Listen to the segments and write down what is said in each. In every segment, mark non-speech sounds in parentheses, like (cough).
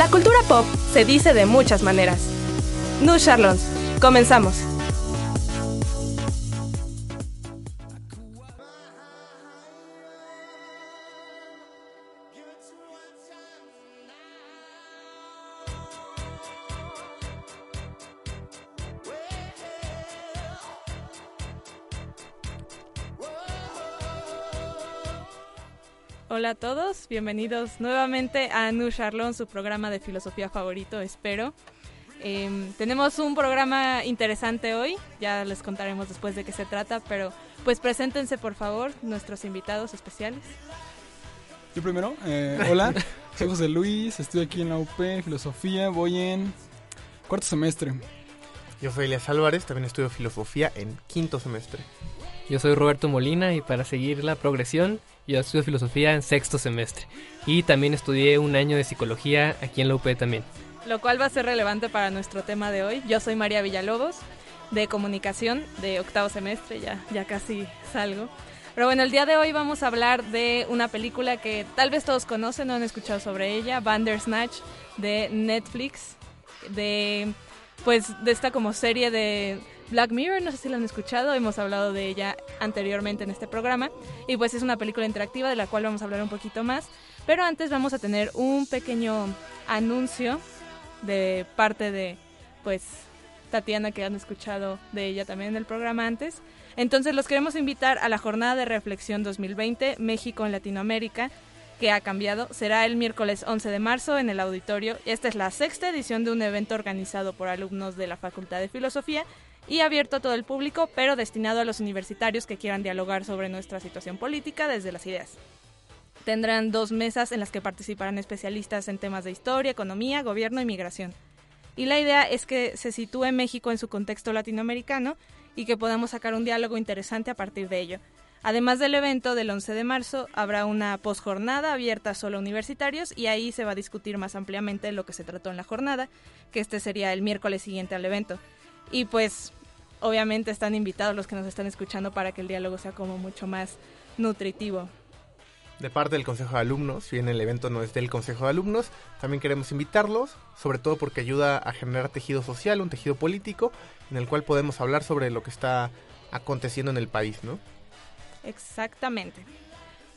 La cultura pop se dice de muchas maneras. Nu Charlons, comenzamos. Hola a todos, bienvenidos nuevamente a Nu Charlon, su programa de filosofía favorito, espero. Em, tenemos un programa interesante hoy, ya les contaremos después de qué se trata, pero pues preséntense por favor nuestros invitados especiales. Yo primero, eh, hola, soy José Luis, estoy aquí en la UP, filosofía, voy en cuarto semestre. Yo soy Elias Álvarez, también estudio filosofía en quinto semestre. Yo soy Roberto Molina y para seguir la progresión yo estudio filosofía en sexto semestre. Y también estudié un año de psicología aquí en la UP también. Lo cual va a ser relevante para nuestro tema de hoy. Yo soy María Villalobos, de comunicación, de octavo semestre, ya, ya casi salgo. Pero bueno, el día de hoy vamos a hablar de una película que tal vez todos conocen o han escuchado sobre ella, Bandersnatch, de Netflix, de pues de esta como serie de Black Mirror, no sé si la han escuchado, hemos hablado de ella anteriormente en este programa y pues es una película interactiva de la cual vamos a hablar un poquito más, pero antes vamos a tener un pequeño anuncio de parte de pues Tatiana que han escuchado de ella también en el programa antes. Entonces los queremos invitar a la jornada de reflexión 2020 México en Latinoamérica que ha cambiado. Será el miércoles 11 de marzo en el auditorio. Esta es la sexta edición de un evento organizado por alumnos de la Facultad de Filosofía y abierto a todo el público, pero destinado a los universitarios que quieran dialogar sobre nuestra situación política desde las ideas. Tendrán dos mesas en las que participarán especialistas en temas de historia, economía, gobierno y migración. Y la idea es que se sitúe México en su contexto latinoamericano y que podamos sacar un diálogo interesante a partir de ello. Además del evento del 11 de marzo, habrá una posjornada abierta solo a universitarios y ahí se va a discutir más ampliamente lo que se trató en la jornada, que este sería el miércoles siguiente al evento. Y pues obviamente están invitados los que nos están escuchando para que el diálogo sea como mucho más nutritivo. De parte del Consejo de Alumnos, si bien el evento no es del Consejo de Alumnos, también queremos invitarlos, sobre todo porque ayuda a generar tejido social, un tejido político, en el cual podemos hablar sobre lo que está aconteciendo en el país, ¿no? Exactamente.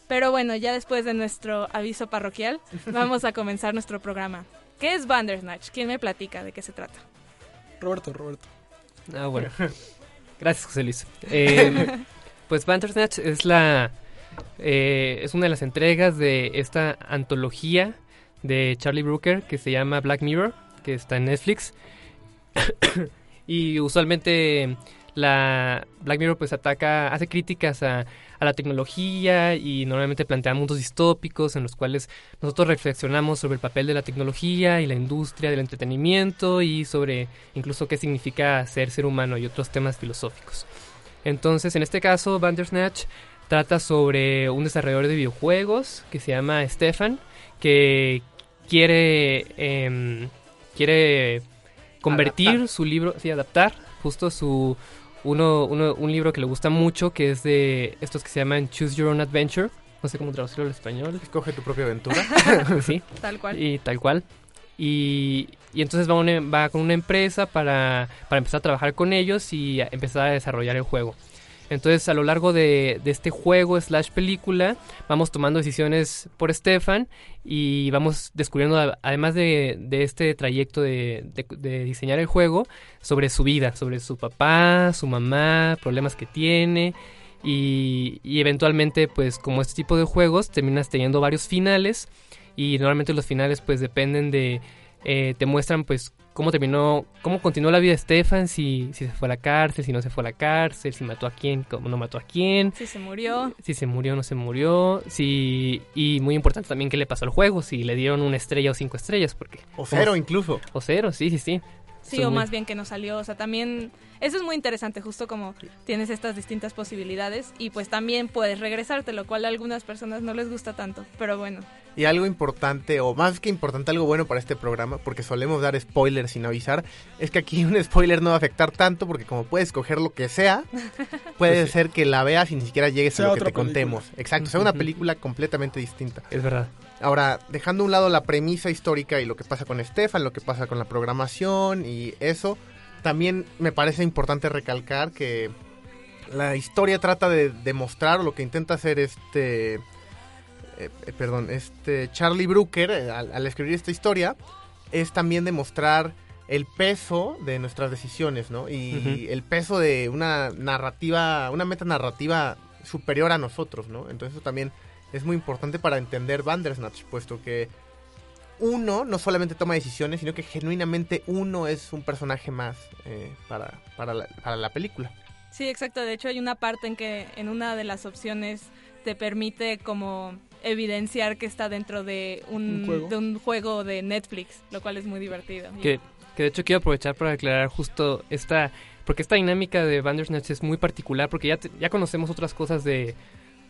Pero bueno, ya después de nuestro aviso parroquial, (laughs) vamos a comenzar nuestro programa. ¿Qué es Bandersnatch? ¿Quién me platica de qué se trata? Roberto, Roberto. Ah, bueno. Gracias, José Luis. Eh, (laughs) pues Bandersnatch es la eh, es una de las entregas de esta antología de Charlie Brooker que se llama Black Mirror, que está en Netflix. (coughs) y usualmente la Black Mirror pues ataca, hace críticas a, a, la tecnología y normalmente plantea mundos distópicos en los cuales nosotros reflexionamos sobre el papel de la tecnología y la industria del entretenimiento y sobre incluso qué significa ser ser humano y otros temas filosóficos. Entonces, en este caso, Bandersnatch trata sobre un desarrollador de videojuegos que se llama Stefan, que quiere, eh, quiere convertir Adaptar. su libro, sí, adaptar justo su uno, uno, un libro que le gusta mucho, que es de estos que se llaman Choose Your Own Adventure. No sé cómo traducirlo al español. Escoge tu propia aventura. (laughs) sí, Tal cual. y tal cual. Y, y entonces va, una- va con una empresa para, para empezar a trabajar con ellos y a- empezar a desarrollar el juego. Entonces a lo largo de, este juego slash película vamos tomando decisiones por Stefan y vamos descubriendo además de, este trayecto de, diseñar el juego sobre su vida, sobre su papá, su mamá, problemas que tiene y, y eventualmente pues como este tipo de juegos terminas teniendo varios finales y normalmente los finales pues dependen de eh, te muestran pues cómo terminó, cómo continuó la vida de Stefan, si, si se fue a la cárcel, si no se fue a la cárcel, si mató a quién, cómo no mató a quién, Si se murió. si se murió no se murió, si y muy importante también qué le pasó al juego, si le dieron una estrella o cinco estrellas, porque O cero incluso. o cero, sí, sí, sí. Sí, Son o muy- más bien que no salió. O sea, también eso es muy interesante, justo como tienes estas distintas posibilidades y pues también puedes regresarte, lo cual a algunas personas no les gusta tanto. Pero bueno, Y algo importante, o más que importante, algo bueno para este programa, porque solemos dar spoilers sin avisar, es que aquí (laughs) un spoiler no va a afectar tanto, porque como puedes escoger lo que sea, (laughs) puede ser que la veas y ni siquiera llegues Sea a lo que te contemos. Exacto, sea una película completamente distinta. Es verdad. Ahora, dejando a un lado la premisa histórica y lo que pasa con Stefan, lo que pasa con la programación y eso, también me parece importante recalcar que la historia trata de demostrar lo que intenta hacer este eh, eh, perdón, este Charlie Brooker eh, al, al escribir esta historia es también demostrar el peso de nuestras decisiones, ¿no? Y el peso de una narrativa, una meta narrativa superior a nosotros, ¿no? Entonces eso también es muy importante para entender Bandersnatch, puesto que uno no solamente toma decisiones, sino que genuinamente uno es un personaje más eh, para, para, la, para la película. sí, exacto. De hecho, hay una parte en que en una de las opciones te permite como evidenciar que está dentro de un, Un juego. de un juego de Netflix, lo cual es muy divertido. Que, que de hecho quiero aprovechar para aclarar justo esta, porque esta dinámica de Bandersnatch es muy particular, porque ya, te- ya conocemos otras cosas de,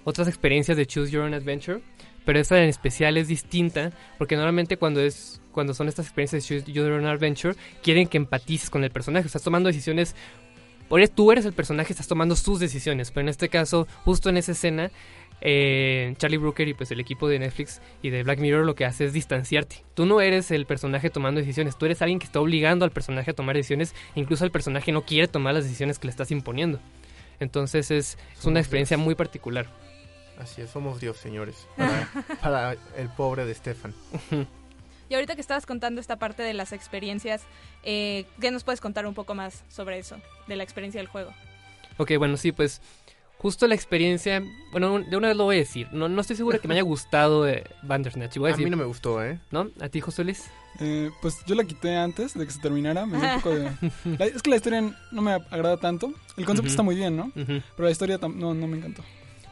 otras experiencias de Choose Your Own Adventure, pero esta en especial es distinta, porque normalmente cuando es cuando son estas experiencias de Choose Your Own Adventure, quieren que empatices con el personaje, estás tomando decisiones, tú eres el personaje, estás tomando sus decisiones, pero en este caso, justo en esa escena, eh, Charlie Brooker y pues el equipo de Netflix y de Black Mirror lo que hace es distanciarte. Tú no eres el personaje tomando decisiones, tú eres alguien que está obligando al personaje a tomar decisiones, incluso el personaje no quiere tomar las decisiones que le estás imponiendo. Entonces es, es una experiencia muy particular. Así es, somos Dios, señores, (laughs) para, para el pobre de Stefan. Y ahorita que estabas contando esta parte de las experiencias, eh, ¿qué nos puedes contar un poco más sobre eso, de la experiencia del juego? Ok, bueno, sí, pues justo la experiencia, bueno, de una vez lo voy a decir, no, no estoy seguro de que me haya gustado eh, Bandersnatch, voy a A decir, mí no me gustó, ¿eh? ¿no? ¿A ti, José Luis? Eh, pues yo la quité antes de que se terminara. Me dio un poco de... (laughs) la- es que la historia no me agrada tanto. El concepto está muy bien, ¿no? Pero la historia no, no me encantó.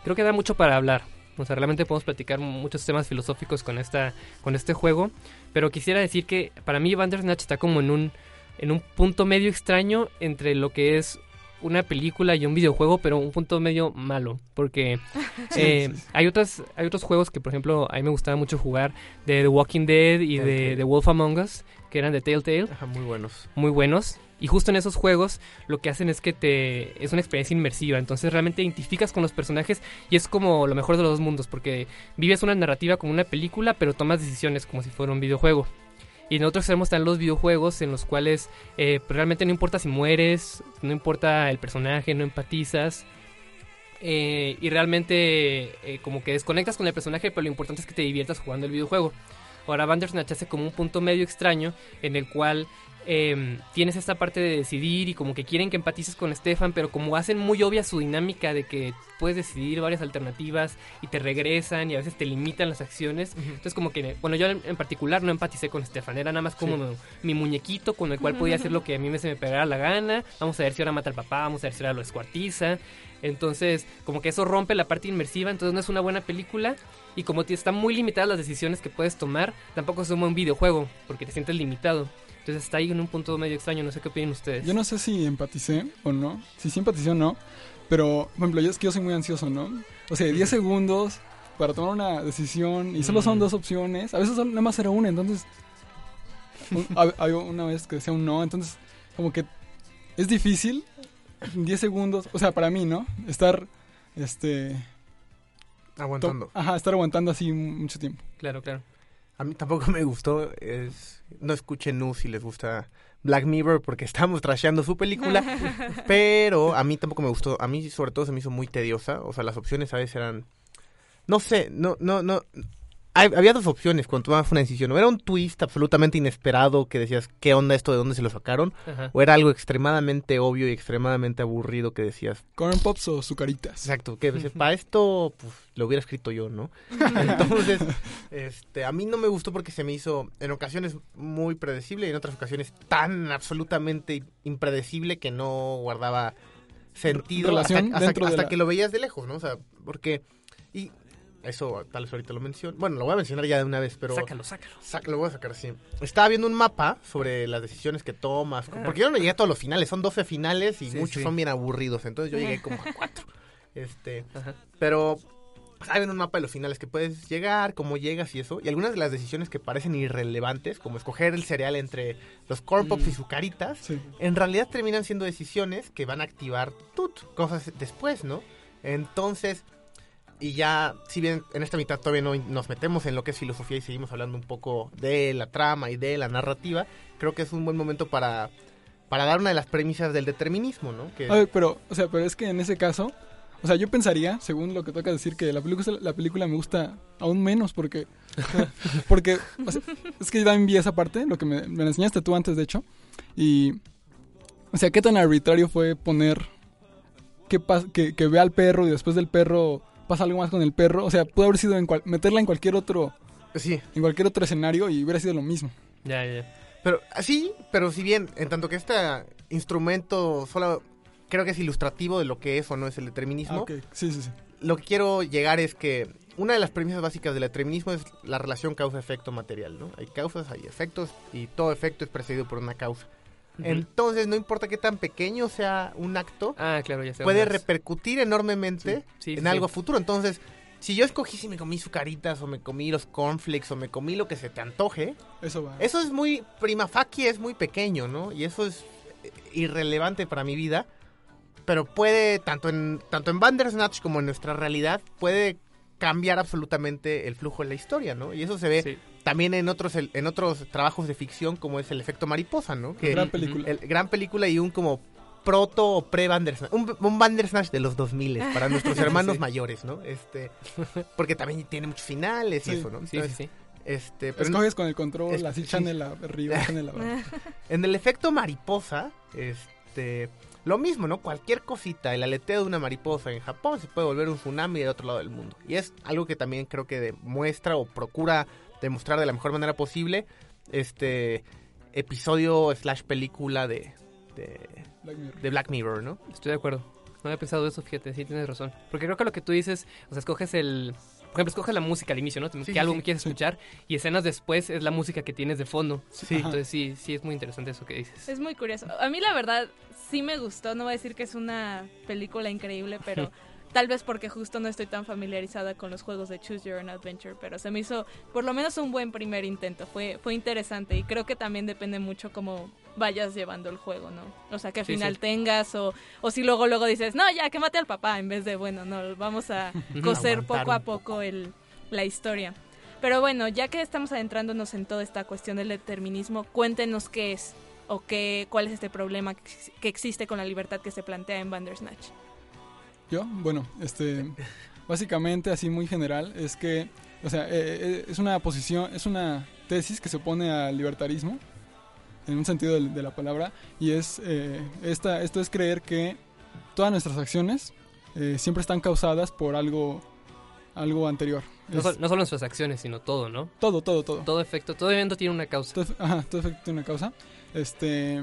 Creo que da mucho para hablar. O sea, realmente podemos platicar muchos temas filosóficos con esta con este juego, pero quisiera decir que para mí Bandersnatch está como en un en un punto medio extraño entre lo que es una película y un videojuego, pero un punto medio malo, porque (laughs) eh, hay otras hay otros juegos que por ejemplo a mí me gustaba mucho jugar de The Walking Dead y de. The Wolf Among Us, que eran de Telltale, Ajá, muy buenos. muy buenos. Y justo en esos juegos lo que hacen es que te es una experiencia inmersiva, entonces realmente identificas con los personajes y es como lo mejor de los dos mundos, porque vives una narrativa como una película, pero tomas decisiones como si fuera un videojuego. Y en otro extremo están los videojuegos en los cuales eh, pues, realmente no importa si mueres, no importa el personaje, no empatizas. eh, y realmente eh, como que desconectas con el personaje, pero lo importante es que te diviertas jugando el videojuego. Ahora Bandersnatch hace como un punto medio extraño en el cual eh, tienes esta parte de decidir y como que quieren que empatices con Stefan, pero como hacen muy obvia su dinámica de que puedes decidir varias alternativas y te regresan y a veces te limitan las acciones. Entonces como que, bueno, yo en particular no empaticé con Stefan, era nada más como mi, mi muñequito con el cual podía hacer lo que a mí me se me pegara la gana. Vamos a ver si ahora mata al papá, vamos a ver si ahora lo descuartiza. Entonces, como que eso rompe la parte inmersiva, entonces no es una buena película. Y como están muy limitadas las decisiones que puedes tomar, tampoco es un buen videojuego, porque te sientes limitado. Entonces está ahí en un punto medio extraño, no sé qué opinan ustedes. Yo no sé si empaticé o no. Si sí empaticé o no. Pero, por ejemplo, yo es que yo soy muy ansioso, ¿no? O sea, 10 segundos para tomar una decisión y solo son Mm. dos opciones. A veces solo- nada más era una, entonces... (laughs) había una vez que decía un no, entonces como que es difícil 10 segundos, o sea, para mí, ¿no? Estar, este... Aguantando. Ajá, estar aguantando así mucho tiempo. Claro, claro. A mí tampoco me gustó. Es... No escuchen Nu si les gusta Black Mirror porque (laughs) estamos trasheando su película. (laughs) pero a mí tampoco me gustó. A mí sobre todo se me hizo muy tediosa. O sea, las opciones a veces eran... No sé, no, no, no... hay- había dos opciones cuando tomabas una decisión. O era un twist absolutamente inesperado que decías, ¿qué onda esto? ¿De dónde se lo sacaron? Ajá. O era algo extremadamente obvio y extremadamente aburrido que decías, Corn Pops o Zucaritas. exacto, que para esto pues, lo hubiera escrito yo, ¿no? (laughs) Entonces, este, a mí no me gustó porque se me hizo en ocasiones muy predecible y en otras ocasiones tan absolutamente impredecible que no guardaba sentido hasta, Relación hasta- hasta la- que lo veías de lejos, ¿no? O sea, porque... Y eso tal vez ahorita lo menciono. Bueno, lo voy a mencionar ya de una vez, pero... Sácalo, sácalo. Sac- lo voy a sacar así. Estaba viendo un mapa sobre las decisiones que tomas. Ah. Porque yo no llegué a todos los finales. Son 12 finales y Sí, muchos sí. son bien aburridos. Entonces yo llegué como a (laughs) 4. Este, Ajá. pero estaba viendo un mapa de los finales que puedes llegar, cómo llegas y eso. Y algunas de las decisiones que parecen irrelevantes, como escoger el cereal entre los corn pops Mm. y sucaritas, Sí. en realidad terminan siendo decisiones que van a activar tut, cosas después, ¿no? Entonces, y ya, si bien en esta mitad todavía no nos metemos en lo que es filosofía y seguimos hablando un poco de la trama y de la narrativa, creo que es un buen momento para, para dar una de las premisas del determinismo, ¿no? Que, pero, o sea, pero es que en ese caso, o sea, yo pensaría, según lo que toca decir, que la película, la película me gusta aún menos porque, (laughs) porque, o sea, es que también vi esa parte, lo que me, la enseñaste tú antes, de hecho, y, o sea, qué tan arbitrario fue poner que, que, que vea al perro y después del perro pasa algo más con el perro, o sea, pudo haber sido en cual- meterla en cualquier otro, sí, en cualquier otro escenario y hubiera sido lo mismo. Ya, ya, ya. pero sí, pero si bien, en tanto que este instrumento solo creo que es ilustrativo de lo que es o no es el determinismo, Ah, ok, sí, sí, sí. lo que quiero llegar es que una de las premisas básicas del determinismo es la relación causa-efecto material, ¿no? Hay causas, hay efectos y todo efecto es precedido por una causa. Entonces, no importa qué tan pequeño sea un acto, Ah, claro, ya sé. puede más. repercutir enormemente Sí, sí, en sí. algo futuro. Entonces, si yo escogí si me comí sucaritas o me comí los cornflakes o me comí lo que se te antoje, Eso va. eso es muy prima facie, es muy pequeño, ¿no? Y eso es eh, irrelevante para mi vida, pero puede tanto en tanto en Bandersnatch como en nuestra realidad puede cambiar absolutamente el flujo de la historia, ¿no? Y eso se ve Sí. También en otros en otros trabajos de ficción como es el efecto mariposa, ¿no? Que Gran película. el gran película y un como proto o pre Bandersnatch, un, un Bandersnatch de los 2000 para (laughs) nuestros hermanos Sí. mayores, ¿no? Este, porque también tiene muchos finales y Sí. eso, ¿no? Sí, sí, Entonces, sí. Este, pero Escoges con el control, es- así sí. channel arriba, (laughs) channel abajo. en el efecto mariposa, este, lo mismo, ¿no? Cualquier cosita, el aleteo de una mariposa en Japón se puede volver un tsunami del otro lado del mundo. Y es algo que también creo que demuestra o procura demostrar de la mejor manera posible este episodio slash película de, de, Black Mirror. de Black Mirror, ¿no? Estoy de acuerdo. No había pensado eso, fíjate, sí tienes razón. Porque creo que lo que tú dices, o sea, escoges el... Por ejemplo, escoges la música al inicio, ¿no? Sí, ¿Qué sí, álbum sí. quieres Sí. escuchar? Y escenas después es la música que tienes de fondo. Sí. Entonces sí, sí es muy interesante eso que dices. Es muy curioso. A mí la verdad sí me gustó, no voy a decir que es una película increíble, pero (laughs) tal vez porque justo no estoy tan familiarizada con los juegos de Choose Your Own Adventure, pero se me hizo por lo menos un buen primer intento, fue, fue interesante y creo que también depende mucho cómo vayas llevando el juego, ¿no? O sea, qué Sí, final sí. tengas o, o si luego luego dices, no, ya, que mate al papá, en vez de, bueno, no, vamos a (laughs) coser poco a poco. el, la historia. Pero bueno, ya que estamos adentrándonos en toda esta cuestión del determinismo, cuéntenos qué es o qué, cuál es este problema que, que existe con la libertad que se plantea en Bandersnatch. Yo, bueno, este, básicamente así muy general es que, o sea, eh, eh, es una posición, es una tesis que se opone al libertarismo en un sentido de, de la palabra y es eh, esta, esto es creer que todas nuestras acciones eh, siempre están causadas por algo, algo anterior. No, Es no solo nuestras acciones, sino todo, ¿no? todo, todo, todo. Todo efecto, todo evento tiene una causa. Todo, ajá, todo efecto tiene una causa. Este,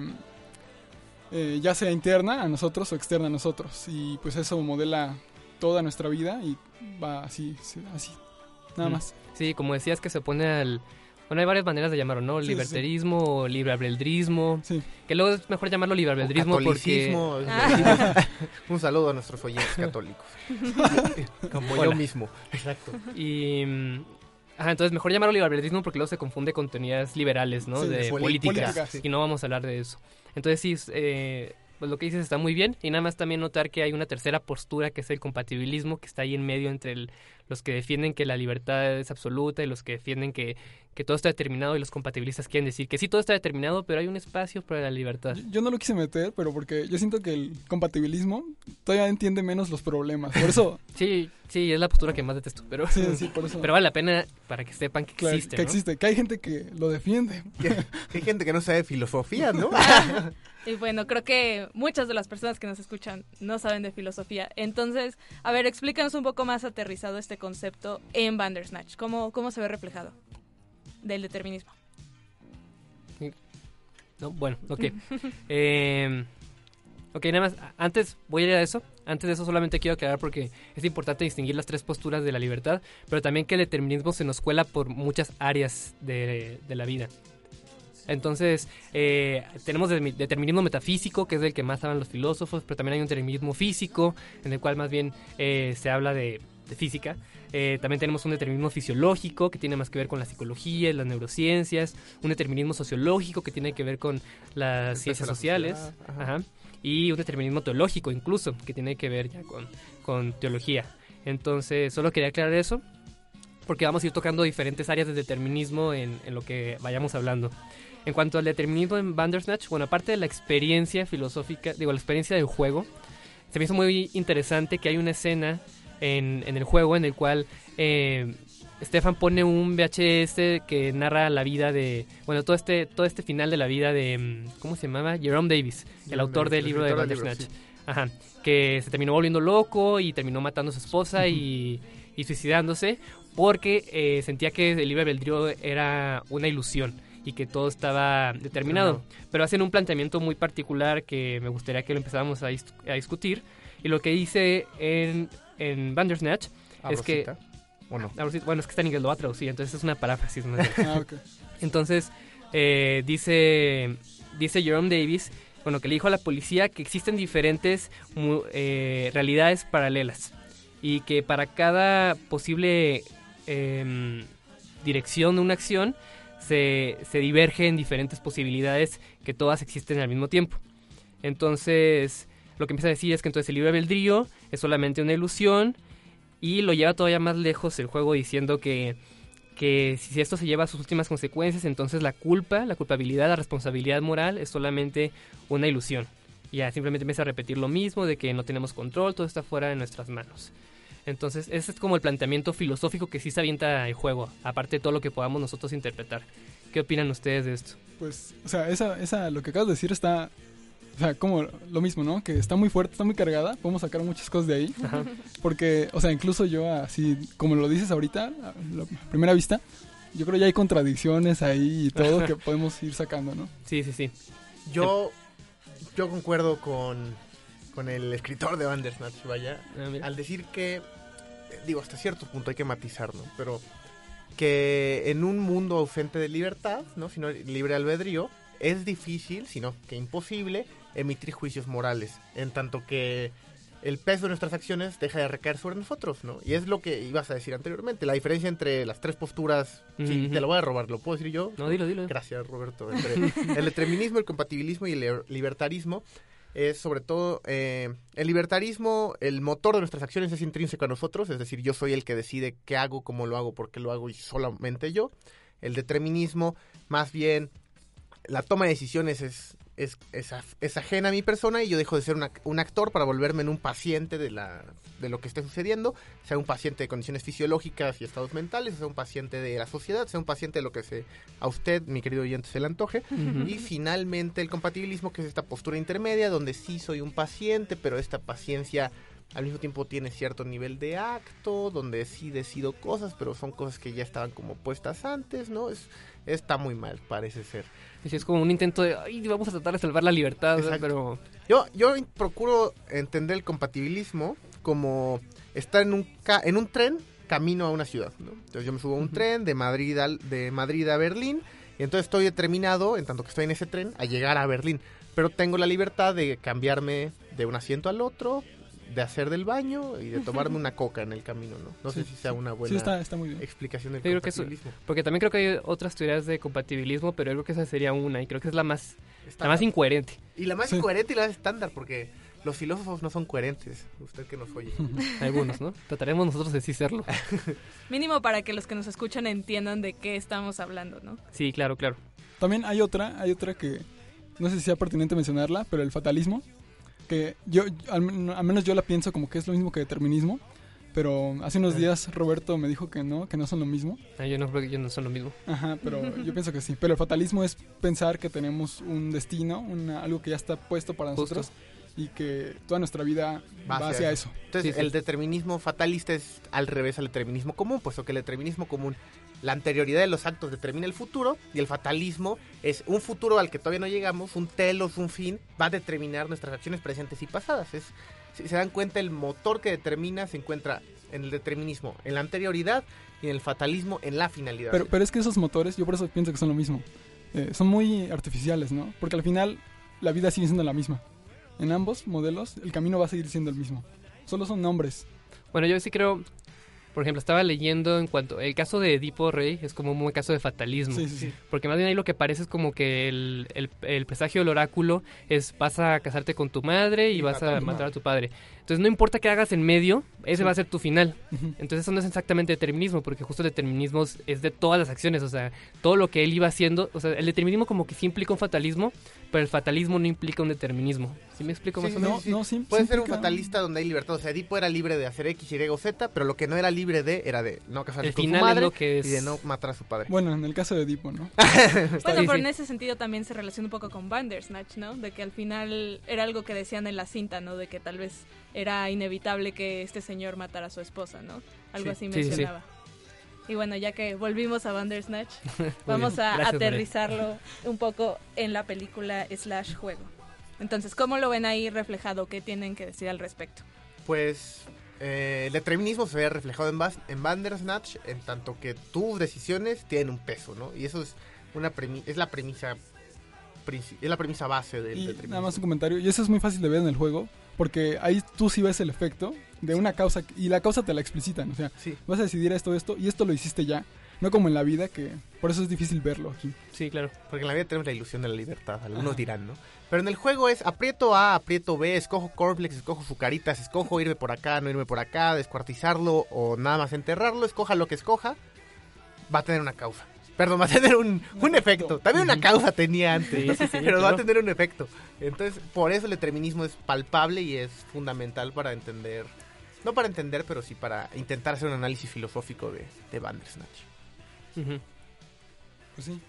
eh, ya sea interna a nosotros o externa a nosotros. Y pues eso modela toda nuestra vida y va así, sí, así. Nada Mm. más. Sí, como decías que se opone al... Bueno, hay varias maneras de llamarlo, ¿no? Sí, sí, sí. Libertarismo o. Sí. Que luego es mejor llamarlo libre O albedrismo porque... (laughs) (laughs) Un saludo a nuestros oyentes católicos. (laughs) Como yo mismo. Exacto. Y... mm, Ajá, entonces mejor llamarlo libre albedrismo porque luego se confunde con teorías liberales, ¿no? Sí, de poli- política. sí. Y no vamos a hablar de eso. Entonces sí, eh, pues lo que dices está muy bien. Y nada más también notar que hay una tercera postura que es el compatibilismo, que está ahí en medio entre el- los que defienden que la libertad es absoluta y los que defienden que, que todo está determinado y los compatibilistas quieren decir que sí, todo está determinado, pero hay un espacio para la libertad. Yo, yo no lo quise meter, pero porque yo siento que el compatibilismo todavía entiende menos los problemas. Por eso, (laughs) Sí, sí, es la postura que más detesto, pero, sí, sí, por eso. pero vale la pena para que sepan que claro, existe. que ¿no? existe, que hay gente que lo defiende. Que- Hay gente que no sabe filosofía, ¿no? (laughs) (laughs) Y bueno, creo que muchas de las personas que nos escuchan no saben de filosofía. Entonces, a ver, explícanos un poco más aterrizado este concepto en Bandersnatch. ¿Cómo, cómo se ve reflejado del determinismo? No, bueno, ok. (laughs) Eh, ok, nada más, antes voy a ir a eso. Antes de eso solamente quiero aclarar porque es importante distinguir las tres posturas de la libertad, pero también que el determinismo se nos cuela por muchas áreas de, de la vida. Entonces, eh, tenemos de- determinismo metafísico, que es del que más hablan los filósofos, pero también hay un determinismo físico, en el cual más bien eh, se habla de, de física. Eh, también tenemos un determinismo fisiológico, que tiene más que ver con la psicología las neurociencias. Un determinismo sociológico, que tiene que ver con las ciencias de la sociales. ajá. Ajá. Y un determinismo teológico, incluso, que tiene que ver ya con, con teología. Entonces, solo quería aclarar eso, porque vamos a ir tocando diferentes áreas del determinismo en, en lo que vayamos hablando. En cuanto al determinismo en Bandersnatch, bueno, aparte de la experiencia filosófica, digo, la experiencia del juego, se me hizo muy interesante que hay una escena en, en el juego en el cual eh, Stefan pone un VHS que narra la vida de, bueno, todo este, todo este final de la vida de, mm, ¿cómo se llamaba? Jerome Davis, el autor Davis, del el libro de del libro, Bandersnatch. Ajá, que se terminó volviendo loco y terminó matando a su esposa y, y suicidándose porque eh, sentía que el libre albedrío era una ilusión y que todo estaba determinado. Pero hacen un planteamiento muy particular que me gustaría que lo empezáramos a, dis- a discutir. Y lo que hice en, en Bandersnatch es que... Rosita. ¿O no? sí- Bueno, es que está en inglés, lo va a traducir, entonces es una paráfrasis. ¿no? (laughs) Ah, ok. Entonces, eh, dice, dice Jerome Davis, bueno, que le dijo a la policía que existen diferentes eh, realidades paralelas y que para cada posible em, dirección de una acción se, se diverge en diferentes posibilidades que todas existen al mismo tiempo. Entonces, lo que empieza a decir es que entonces el libre albedrío es solamente una ilusión y lo lleva todavía más lejos el juego diciendo que que si esto se lleva a sus últimas consecuencias, entonces la culpa, la culpabilidad, la responsabilidad moral es solamente una ilusión. Ya simplemente empieza a repetir lo mismo de que no tenemos control, todo está fuera de nuestras manos. Entonces, ese es como el planteamiento filosófico que sí se avienta el juego, aparte de todo lo que podamos nosotros interpretar. ¿Qué opinan ustedes de esto? Pues, o sea, esa, esa, lo que acabas de decir está, o sea, como lo mismo, ¿no? Que está muy fuerte, está muy cargada, podemos sacar muchas cosas de ahí. Ajá. Porque, o sea, incluso yo así, como lo dices ahorita, a la primera vista, yo creo ya hay contradicciones ahí y todo (laughs) que podemos ir sacando, ¿no? Sí, sí, sí. Yo, yo concuerdo con, con el escritor de Bandersnatch, vaya, Ah, al decir que, eh, digo, hasta cierto punto hay que matizarlo, pero que en un mundo ausente de libertad, ¿no? sino libre albedrío, es difícil, sino que imposible, emitir juicios morales, en tanto que el peso de nuestras acciones deja de recaer sobre nosotros, ¿no? Y es lo que ibas a decir anteriormente, la diferencia entre las tres posturas, sí, te lo voy a robar, ¿lo puedo decir yo? No, dilo, dilo. Gracias, Roberto. Entre el determinismo, el compatibilismo y el liber- libertarismo es sobre todo eh, el libertarismo, el motor de nuestras acciones es intrínseco a nosotros, es decir, yo soy el que decide qué hago, cómo lo hago, por qué lo hago y solamente yo. El determinismo, más bien, la toma de decisiones es, es, es, ajena a mi persona y yo dejo de ser un ac- un actor para volverme en un paciente de, la, de lo que esté sucediendo, sea un paciente de condiciones fisiológicas y estados mentales, sea un paciente de la sociedad, sea un paciente de lo que se, a usted, mi querido oyente, se le antoje. Y finalmente el compatibilismo, que es esta postura intermedia, donde sí soy un paciente, pero esta paciencia al mismo tiempo tiene cierto nivel de acto, donde sí decido cosas, pero son cosas que ya estaban como puestas antes, ¿no? Es, está muy mal, parece ser. Sí, es como un intento de, ay, vamos a tratar de salvar la libertad, pero Yo, yo procuro entender el compatibilismo como estar en un, ca- en un tren camino a una ciudad, ¿no? Entonces yo me subo a un tren de Madrid, al- de Madrid a Berlín y entonces estoy determinado, en tanto que estoy en ese tren, a llegar a Berlín. Pero tengo la libertad de cambiarme de un asiento al otro, de hacer del baño y de tomarme una coca en el camino, ¿no? No sé si sea una buena Sí, está, está muy bien. explicación del creo que eso- compatibilismo. Porque también creo que hay otras teorías de compatibilismo, pero yo creo que esa sería una, y creo que es la más La más incoherente. Y la más Sí. incoherente y la más estándar, porque los filósofos no son coherentes. Usted que nos oye. (laughs) Algunos, ¿no? Trataremos nosotros de sí serlo. (laughs) Mínimo para que los que nos escuchan entiendan de qué estamos hablando, ¿no? Sí, claro, claro. También hay otra, hay otra que no sé si sea pertinente mencionarla, pero el fatalismo, que yo, al, al menos yo la pienso como que es lo mismo que determinismo, pero hace unos días Roberto me dijo que no, que no son lo mismo. Ah, yo no creo que yo no son lo mismo. Ajá, pero (laughs) yo pienso que sí. Pero el fatalismo es pensar que tenemos un destino, una- algo que ya está puesto para Justo. nosotros y que toda nuestra vida Va va, hacia hacia eso. eso. Entonces, Sí, sí. el determinismo fatalista es al revés al determinismo común, puesto que el determinismo común, la anterioridad de los actos determina el futuro, y el fatalismo es un futuro al que todavía no llegamos, un telos, un fin, va a determinar nuestras acciones presentes y pasadas. Es, si se dan cuenta, el motor que determina se encuentra en el determinismo, en la anterioridad, y en el fatalismo, en la finalidad. Pero, pero es que esos motores, yo por eso pienso que son lo mismo. Eh, son muy artificiales, ¿no? Porque al final la vida sigue siendo la misma. En ambos modelos el camino va a seguir siendo el mismo. Solo son nombres. Bueno, yo sí creo, por ejemplo, estaba leyendo en cuanto... El caso de Edipo Rey es como un buen caso de fatalismo. Sí, sí, sí. Porque más bien ahí lo que parece es como que el, el, el presagio del oráculo es vas a casarte con tu madre y, Y vas matar a tu matar a tu padre. Entonces no importa qué hagas en medio, ese Sí. va a ser tu final. Entonces eso no es exactamente determinismo, porque justo el determinismo es- de todas las acciones, o sea, todo lo que él iba haciendo, o sea, el determinismo como que sí implica un fatalismo, pero el fatalismo no implica un determinismo. ¿Sí me explico Sí, más o no, menos? No, no, sí, Puede sí ser un fatalista donde hay libertad. O sea, Edipo era libre de hacer X, Y o Z, pero lo que no era libre de era de no casarse El con su es madre lo que es... y de no matar a su padre. Bueno, en el caso de Edipo, ¿no? (laughs) Bueno, Sí, pero sí. en ese sentido también se relaciona un poco con Bandersnatch, ¿no? De que al final era algo que decían en la cinta, ¿no? De que tal vez era inevitable que este señor matara a su esposa, ¿no? Algo Sí. así Sí, sí, sí. mencionaba. Y bueno, ya que volvimos a Bandersnatch, (laughs) vamos bien. a Gracias, María. aterrizarlo un poco en la película slash juego. Entonces, ¿cómo lo ven ahí reflejado? ¿Qué tienen que decir al respecto? Pues eh, el determinismo se ve reflejado en, Bas- en Bandersnatch en tanto que tus decisiones tienen un peso, ¿no? Y eso es una premi- es la premisa es la premisa base del Y determinismo. nada más un comentario. Y eso es muy fácil de ver en el juego. Porque ahí tú sí ves el efecto de una causa. Y la causa te la explicitan. O sea, Sí. vas a decidir esto, esto. Y esto lo hiciste ya. No como en la vida, que por eso es difícil verlo aquí. Sí, claro. Porque en la vida tenemos la ilusión de la libertad, algunos Ajá. dirán, ¿no? Pero en el juego es aprieto A, aprieto B, escojo cornflakes, escojo sucaritas, escojo irme por acá, no irme por acá, descuartizarlo o nada más enterrarlo, escoja lo que escoja, va a tener una causa. Perdón, va a tener un, un efecto. También una causa tenía antes, Sí, sí, sí, pero va a tener un efecto. Entonces, por eso el determinismo es palpable y es fundamental para entender, no para entender, pero sí para intentar hacer un análisis filosófico de, de Bandersnatch. Pues sí.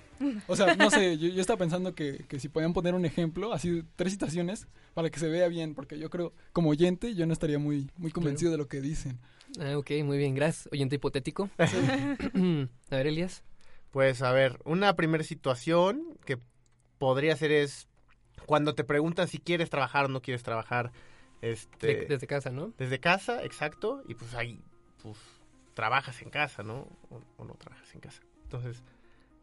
O sea, no sé, yo, yo estaba pensando que, que si podían poner un ejemplo, así tres situaciones, para que se vea bien, porque yo creo, como oyente, yo no estaría muy, muy convencido de lo que dicen. Ah, ok, muy bien, gracias. Oyente hipotético. (clears throat) a ver, Elías. Pues a ver, una primera situación que podría ser es cuando te preguntan si quieres trabajar o no quieres trabajar este De- desde casa, ¿no? desde casa, exacto, y pues ahí pues trabajas en casa, ¿no? O, o no trabajas en casa. Entonces,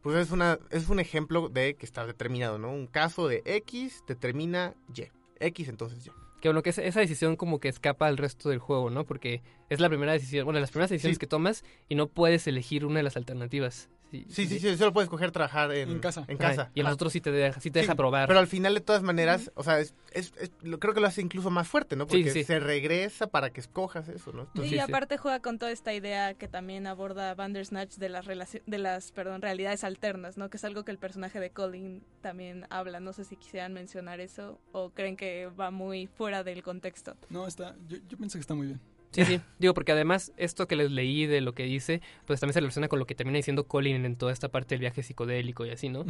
pues es una es un ejemplo de que está determinado, ¿no? Un caso de X determina Y. X entonces Y. Que bueno, que esa, decisión como que escapa al resto del juego, ¿no? Porque es la primera decisión, bueno, las primeras decisiones Sí. que tomas y no puedes elegir una de las alternativas. Sí, Sí, sí, sí, solo puedes escoger trabajar en, En casa. En casa. y en los otros sí te deja, sí te deja Sí, probar. Pero al final, de todas maneras, o sea, es, es- es- lo- creo que lo hace incluso más fuerte, ¿no? Porque sí. se regresa para que escojas eso, ¿no? Sí, Entonces, sí, y sí. aparte juega con toda esta idea que también aborda Bandersnatch de las de las, perdón, realidades alternas, ¿no? Que es algo que el personaje de Colin también habla. No sé si quisieran mencionar eso o creen que va muy fuera del contexto. No, está, yo, yo pienso que está muy bien. Sí, sí. (laughs) Digo, porque además esto que les leí de lo que dice, pues también se relaciona con lo que termina diciendo Colin en toda esta parte del viaje psicodélico y así, ¿no?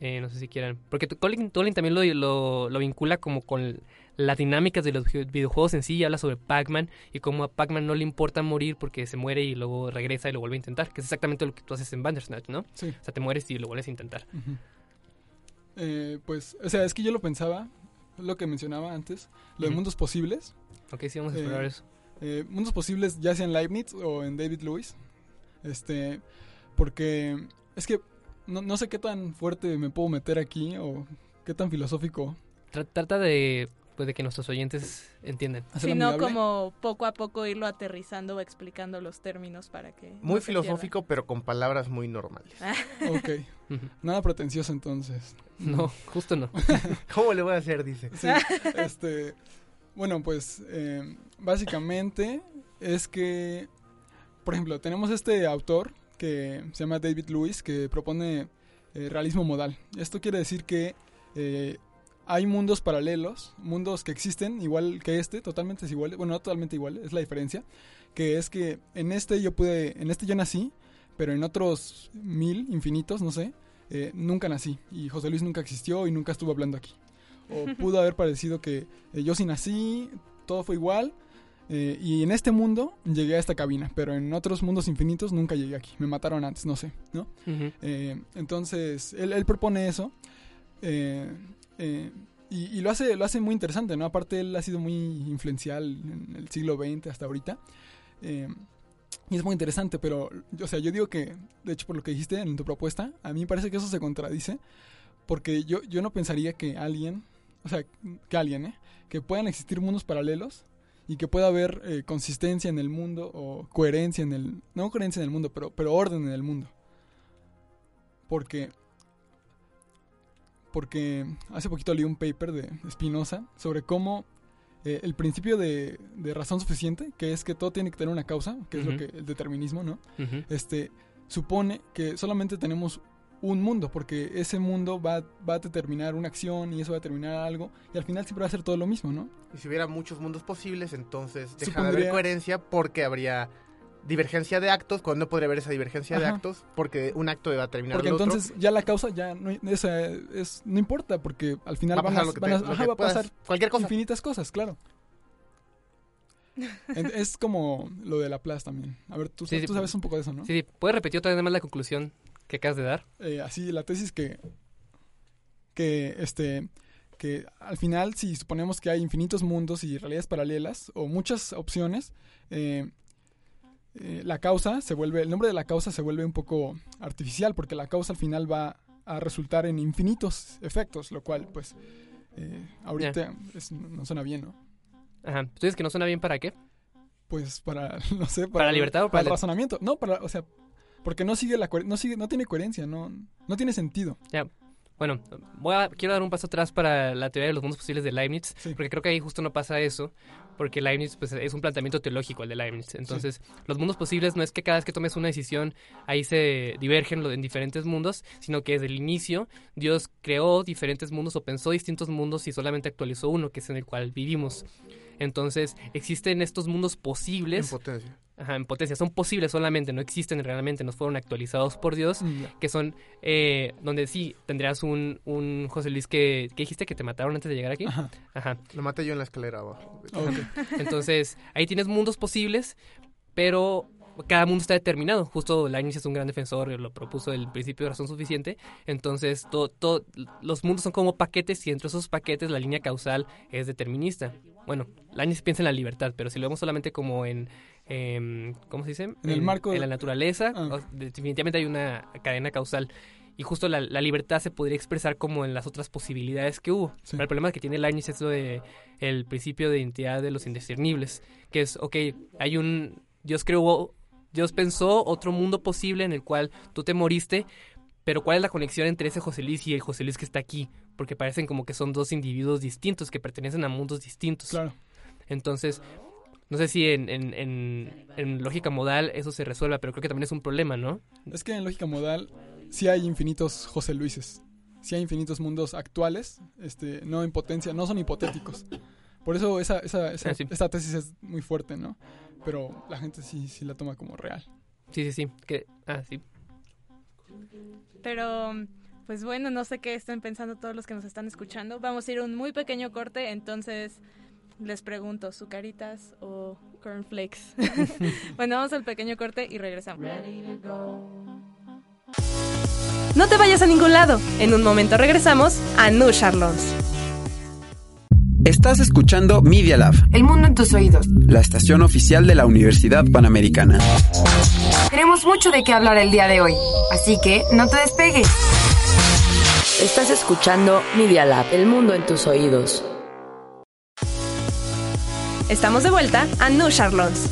Eh, no sé si quieran. Porque Colin, Colin también lo, lo, lo vincula como con las dinámicas de los vi- videojuegos en sí y habla sobre Pac-Man y cómo a Pac-Man no le importa morir porque se muere y luego regresa y lo vuelve a intentar, que es exactamente lo que tú haces en Bandersnatch, ¿no? Sí. O sea, te mueres y lo vuelves a intentar. Eh, pues, o sea, es que yo lo pensaba, lo que mencionaba antes, lo de mundos posibles. Ok, sí, vamos a explorar Eh, eso. Eh, mundos posibles ya sea en Leibniz o en David Lewis. Este, porque es que no, no sé qué tan fuerte me puedo meter aquí o qué tan filosófico. Tra- Trata de puede que nuestros oyentes entiendan. Sino como poco a poco irlo aterrizando o explicando los términos para que... Muy no filosófico, pero con palabras muy normales. Ok. Ujú. Nada pretencioso entonces. No, justo no. (laughs) ¿Cómo le voy a hacer? Dice. Sí, este, bueno, pues eh, básicamente es que, por ejemplo, tenemos este autor que se llama David Lewis que propone eh, realismo modal. Esto quiere decir que eh, hay mundos paralelos, mundos que existen igual que este, totalmente iguales, bueno, no totalmente iguales, es la diferencia, que es que en este yo pude, en este yo nací, pero en otros mil, infinitos, no sé, eh, nunca nací y José Luis nunca existió y nunca estuvo hablando aquí. O (laughs) pudo haber parecido que eh, yo sí nací, todo fue igual. eh, y en este mundo llegué a esta cabina, pero en otros mundos infinitos nunca llegué aquí. Me mataron antes, no sé, ¿no? Ujú. Eh, entonces, él, él propone eso. eh, eh, y, y lo hace lo hace muy interesante, ¿no? Aparte, él ha sido muy influencial en el siglo XX hasta ahorita. eh, y es muy interesante, pero, o sea, yo digo que, de hecho, por lo que dijiste en tu propuesta, a mí me parece que eso se contradice. Porque yo, yo no pensaría que alguien, o sea, que alguien, ¿eh? Que puedan existir mundos paralelos y que pueda haber eh, consistencia en el mundo o coherencia en el... No coherencia en el mundo, pero, pero orden en el mundo. Porque... Porque hace poquito leí un paper de Spinoza sobre cómo eh, el principio de, de razón suficiente, que es que todo tiene que tener una causa, que es lo que el determinismo, ¿no? Este, supone que solamente tenemos un mundo, porque ese mundo va, va a determinar una acción y eso va a determinar algo, y al final siempre va a ser todo lo mismo, ¿no? Y si hubiera muchos mundos posibles, entonces deja de Supondría- haber coherencia porque habría divergencia de actos, cuando no podría haber esa divergencia de actos, porque un acto va a terminar Porque el otro. entonces ya la causa ya no, es, importa, porque al final va a van pasar a, lo que, van a- lo ajá, que va a puedas- pasar cualquier cosa. infinitas cosas, claro. (laughs) Es como lo de Laplace también. A ver, tú, Sí, sí, tú sabes un poco de eso, ¿no? Sí, sí, ¿puedes repetir otra vez más la conclusión que acabas de dar? eh, así la tesis que que este que al final si suponemos que hay infinitos mundos y realidades paralelas o muchas opciones eh, eh, la causa se vuelve el nombre de la causa se vuelve un poco artificial porque la causa al final va a resultar en infinitos efectos lo cual pues eh, ahorita es- no suena bien no Ajá. ¿Tú dices que no suena bien para qué? pues para (laughs) no sé para, ¿Para libertad o para el razonamiento no para o sea porque no sigue la no sigue no tiene coherencia no no tiene sentido Bueno, voy a, quiero dar un paso atrás para la teoría de los mundos posibles de Leibniz, Sí. porque creo que ahí justo no pasa eso, porque Leibniz pues, es un planteamiento teológico el de Leibniz. Entonces, los mundos posibles no es que cada vez que tomes una decisión ahí se divergen en diferentes mundos, sino que desde el inicio Dios creó diferentes mundos o pensó distintos mundos y solamente actualizó uno, que es en el cual vivimos. Entonces, existen estos mundos En posibles, potencia. ajá, en potencia, son posibles solamente, no existen realmente, no fueron actualizados por Dios que son eh, donde sí tendrías un, un José Luis que, que dijiste que te mataron antes de llegar aquí. Ajá. Ajá. Lo maté yo en la escalera abajo. Entonces, ahí tienes mundos posibles, pero cada mundo está determinado. Justo Leibniz es un gran defensor, lo propuso el principio de razón suficiente. Entonces, todo, todo, los mundos son como paquetes y entre esos paquetes la línea causal es determinista. Bueno, Leibniz piensa en la libertad, pero si lo vemos solamente como en... em, ¿Cómo se dice? En el marco En la naturaleza, Ah. definitivamente hay una cadena causal. Y justo la, la libertad se podría expresar como en las otras posibilidades que hubo. Sí. Pero el problema que tiene Leibniz es lo de el principio de identidad de los indiscernibles, que es, ok, hay un, Dios creó, Dios pensó otro mundo posible en el cual tú te moriste, pero ¿cuál es la conexión entre ese José Luis y el José Luis que está aquí? Porque parecen como que son dos individuos distintos, que pertenecen a mundos distintos. Claro. Entonces, no sé si en, en, en, en lógica modal eso se resuelva, pero creo que también es un problema, ¿no? Es que en lógica modal sí hay infinitos José Luises. Sí hay infinitos mundos actuales, este, no en potencia, no son hipotéticos. Por eso esa, esa, esa, Ah, (laughs) sí. esta tesis es muy fuerte, ¿no? Pero la gente sí, sí la toma como real. Sí, sí, sí. Que, ah, sí. Pero, pues bueno, no sé qué estén pensando todos los que nos están escuchando. Vamos a ir a un muy pequeño corte, entonces les pregunto, ¿sucaritas o cornflakes? (laughs) bueno, vamos al pequeño corte y regresamos. No te vayas a ningún lado. En un momento regresamos a New Charlotte. Estás escuchando Media Lab, El mundo en tus oídos. la estación oficial de la Universidad Panamericana. Tenemos mucho de qué hablar el día de hoy, así que no te despegues. Estás escuchando Media Lab, el mundo en tus oídos. Estamos de vuelta a No Charlons.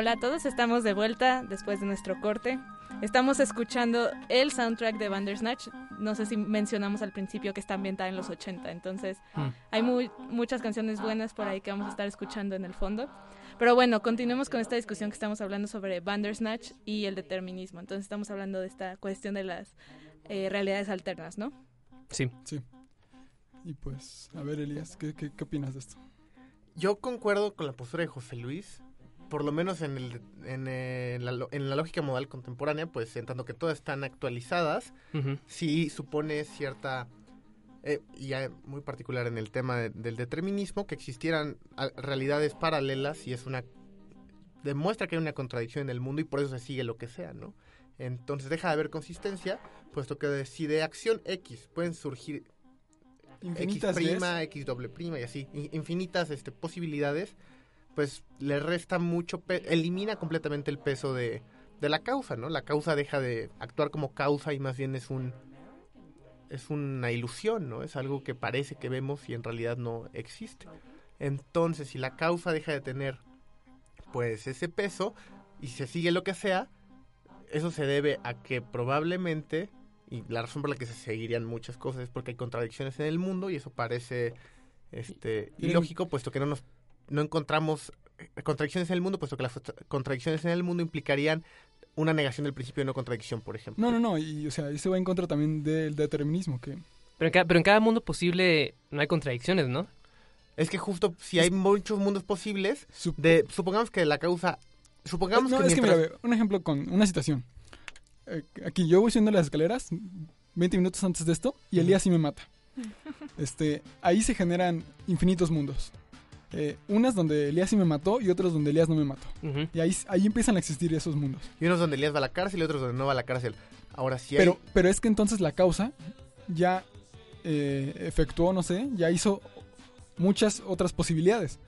Hola a todos, estamos de vuelta después de nuestro corte. Estamos escuchando el soundtrack de Bandersnatch. No sé si mencionamos al principio que está ambientada en los 80, entonces Mm. hay muy, muchas canciones buenas por ahí que vamos a estar escuchando en el fondo. Pero bueno, continuemos con esta discusión que estamos hablando sobre Bandersnatch y el determinismo. Entonces estamos hablando de esta cuestión de las eh, realidades alternas, ¿no? Sí. Sí. Y pues, a ver, Elías, ¿qué, qué, qué opinas de esto? Yo concuerdo con la postura de José Luis, por lo menos en, el, en, eh, la, lo- en la lógica modal contemporánea, pues en tanto que todas están actualizadas, sí supone cierta, eh, y muy particular en el tema de- del determinismo, que existieran realidades paralelas y es una, demuestra que hay una contradicción en el mundo y por eso se sigue lo que sea, ¿no? Entonces deja de haber consistencia, puesto que de- si de acción X pueden surgir Infinitas X prima. X doble prima y así, in- infinitas este, posibilidades, pues le resta mucho, pe- elimina completamente el peso de, de la causa, ¿no? La causa deja de actuar como causa y más bien es un es una ilusión, ¿no? Es algo que parece que vemos y en realidad no existe. Entonces, si la causa deja de tener pues ese peso y se sigue lo que sea, eso se debe a que probablemente y la razón por la que se seguirían muchas cosas es porque hay contradicciones en el mundo y eso parece este ilógico puesto que no nos no encontramos eh, contradicciones en el mundo puesto que las contradicciones en el mundo implicarían una negación del principio de no contradicción por ejemplo No, no, no, y o sea, eso va en contra también del determinismo, que Pero en, cada, pero en cada mundo posible no hay contradicciones, ¿no? es que justo si hay muchos mundos posibles sup- de supongamos que la causa supongamos no, que es que mientras- mira, ve, un ejemplo con una situación. Eh, aquí yo voy subiendo las escaleras 20 minutos antes de esto y Elías sí me mata. Este, ahí se generan infinitos mundos. Eh, unas donde Elías sí me mató y otros donde Elías no me mató. Y ahí, ahí empiezan a existir esos mundos. y unos donde Elías va a la cárcel y otros donde no va a la cárcel ahora sí hay Pero, pero es que entonces la causa ya eh, efectuó, no sé, ya hizo muchas otras posibilidades.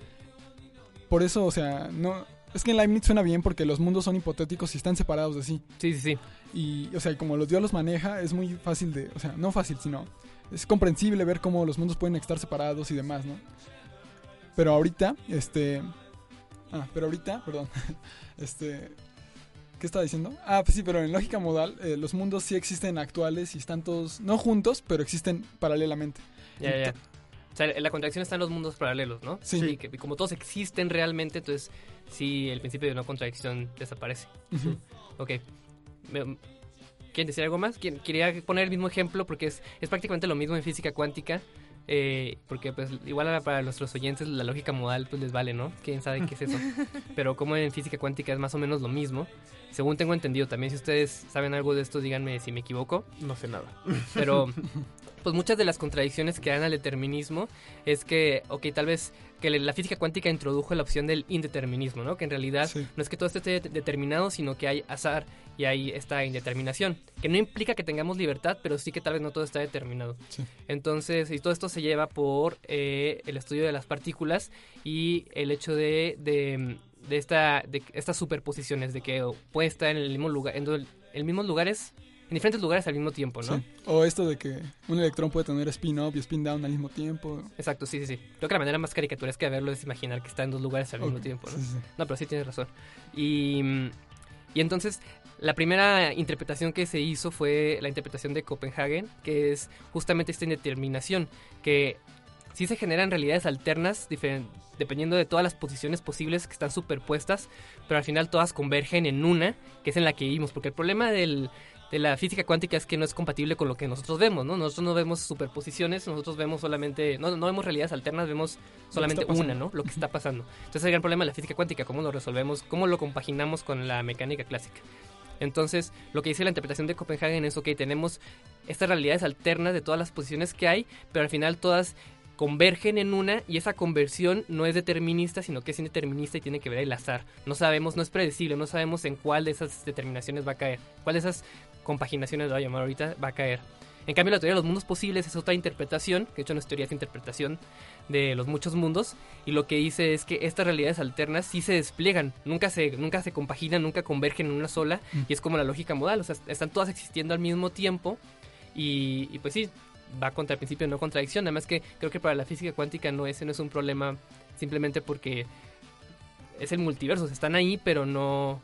Por eso, o sea, no... Es que en Leibniz suena bien porque los mundos son hipotéticos y están separados de sí. Sí, sí, sí. Y, o sea, como los dios los maneja, es muy fácil de... O sea, no fácil, sino... Es comprensible ver cómo los mundos pueden estar separados y demás, ¿no? Pero ahorita, este... Ah, pero ahorita, perdón. (laughs) Este... ¿Qué estaba diciendo? Ah, pues sí, pero en lógica modal, eh, los mundos sí existen actuales y están todos, no juntos, pero existen paralelamente. Ya, ya. O sea, en la contradicción están los mundos paralelos, ¿no? Sí. Y que y como todos existen realmente, entonces sí, el principio de no contradicción desaparece. Ujú. Ok. Me- ¿Quieren decir algo más? Quería poner el mismo ejemplo porque es, es prácticamente lo mismo en física cuántica. Eh, porque pues igual para nuestros oyentes la lógica modal pues les vale, ¿no? ¿Quién sabe qué es eso? (laughs) Pero como en física cuántica es más o menos lo mismo. Según tengo entendido, también si ustedes saben algo de esto, díganme si me equivoco. no sé nada (laughs) Pero pues muchas de las contradicciones que dan al determinismo es que, ok, tal vez que la física cuántica introdujo la opción del indeterminismo, ¿no? Que en realidad Sí. no es que todo esto esté determinado, sino que hay azar y hay esta indeterminación. Que no implica que tengamos libertad, pero sí que tal vez no todo está determinado. Sí. Entonces, y todo esto se lleva por eh, el estudio de las partículas y el hecho de, de, de esta, de estas superposiciones, de que puede estar en el mismo lugar, en, en mismos lugares, en diferentes lugares al mismo tiempo, ¿no? Sí. O esto de que un electrón puede tener spin up y spin down al mismo tiempo. Exacto, sí, sí, sí. Creo que la manera más caricaturesca de verlo es imaginar que está en dos lugares al mismo tiempo, ¿no? sí, sí, sí. No, pero sí tienes razón. Y, y entonces, la primera interpretación que se hizo fue la interpretación de Copenhagen, que es justamente esta indeterminación, que sí se generan realidades alternas dependiendo de todas las posiciones posibles que están superpuestas, pero al final todas convergen en una, que es en la que vivimos, porque el problema del, de la física cuántica es que no es compatible con lo que nosotros vemos, ¿no? Nosotros no vemos superposiciones, nosotros vemos solamente, no, no vemos realidades alternas, vemos solamente una. ¿no? Lo que está pasando. Entonces el gran problema de la física cuántica, cómo lo resolvemos, cómo lo compaginamos con la mecánica clásica. Entonces, lo que dice la interpretación de Copenhagen es, ok, tenemos estas realidades alternas de todas las posiciones que hay, pero al final todas convergen en una y esa conversión no es determinista, sino que es indeterminista y tiene que ver el azar. No sabemos, no es predecible, no sabemos en cuál de esas determinaciones va a caer, cuál de esas compaginaciones lo va a llamar ahorita, va a caer. En cambio, la teoría de los mundos posibles es otra interpretación, que de hecho no es teoría, es interpretación de los muchos mundos, y lo que dice es que estas realidades alternas sí se despliegan, nunca se, nunca se compaginan, nunca convergen en una sola, Mm. y es como la lógica modal, o sea, están todas existiendo al mismo tiempo, y, y pues sí, va contra el principio de no contradicción, además que creo que para la física cuántica no ese no es un problema simplemente porque es el multiverso, están ahí, pero no...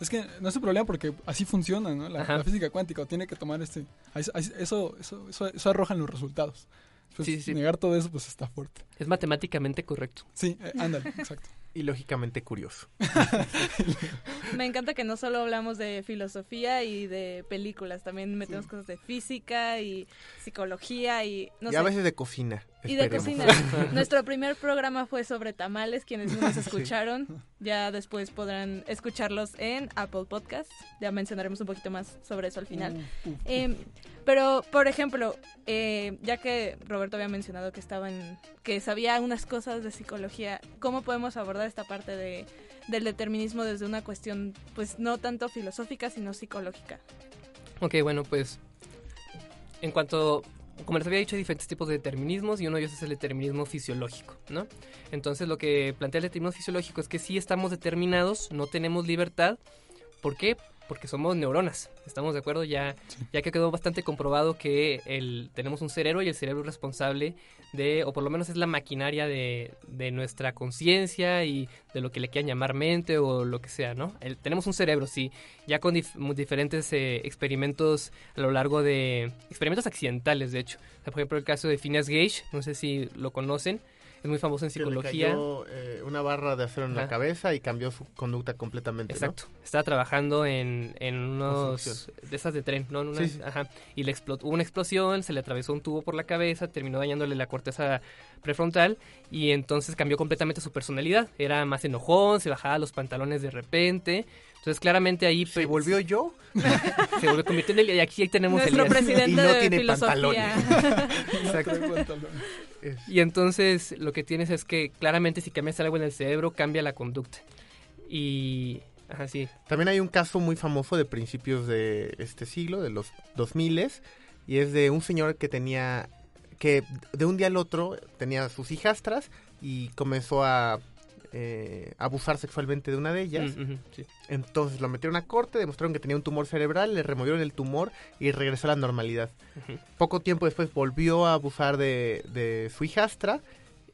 Es que no es un problema porque así funciona, ¿no? La, física cuántica tiene que tomar este... Eso, eso, eso, arrojan los resultados. Pues Sí, sí. Negar todo eso pues está fuerte. Es matemáticamente correcto. Sí, eh, ándale, exacto. (laughs) Y lógicamente curioso. (laughs) Me encanta que no solo hablamos de filosofía y de películas, también metemos cosas de física y psicología y no y sé. a veces de cocina. Y de esperemos. cocina. (laughs) Nuestro primer programa fue sobre tamales, quienes no nos (laughs) escucharon. Ya después podrán escucharlos en Apple Podcasts. Ya mencionaremos un poquito más sobre eso al final. Uh, uh, uh. Eh, pero, por ejemplo, eh, ya que Roberto había mencionado que estaba en, que sabía unas cosas de psicología, ¿cómo podemos abordar esta parte de, del determinismo desde una cuestión, pues no tanto filosófica, sino psicológica? Ok, bueno, pues en cuanto, como les había dicho, hay diferentes tipos de determinismos y uno de ellos es el determinismo fisiológico, ¿no? Entonces lo que plantea el determinismo fisiológico es que sí estamos determinados, no tenemos libertad. ¿Por qué? Porque somos neuronas, ¿estamos de acuerdo? Ya, ya que quedó bastante comprobado que el, tenemos un cerebro y el cerebro es responsable de, o por lo menos es la maquinaria de, de nuestra conciencia y de lo que le quieran llamar mente o lo que sea, ¿no? El- tenemos un cerebro, sí, ya con dif- diferentes eh, experimentos a lo largo de... experimentos accidentales, de hecho. O sea, por ejemplo, el caso de Phineas Gage, no sé si lo conocen, es muy famoso en Que le psicología. cayó, eh, una barra de acero en la cabeza y cambió su conducta completamente. ¿no? Exacto. Estaba trabajando en, en unos de esas de tren, ¿no? En Sí, sí. Ajá. Y le explotó, hubo una explosión, se le atravesó un tubo por la cabeza, terminó dañándole la corteza prefrontal y entonces cambió completamente su personalidad. Era más enojón, se bajaba los pantalones de repente. Entonces claramente ahí ¿Se pues, volvió yo? (laughs) se volvió convirtió en el y aquí tenemos Nuestro Elías. (laughs) presidente Y no de tiene filosofía. (laughs) Exacto. Es- Y entonces lo que tienes es que claramente si cambias algo en el cerebro cambia la conducta. Y ajá, sí. También hay un caso muy famoso de principios de este siglo, de los 2000 y es de un señor que tenía que de un día al otro tenía sus hijastras y comenzó a eh, abusar sexualmente de una de ellas. Mm, sí. Entonces lo metieron a corte, demostraron que tenía un tumor cerebral, le removieron el tumor y regresó a la normalidad. Poco tiempo después volvió a abusar de, de su hijastra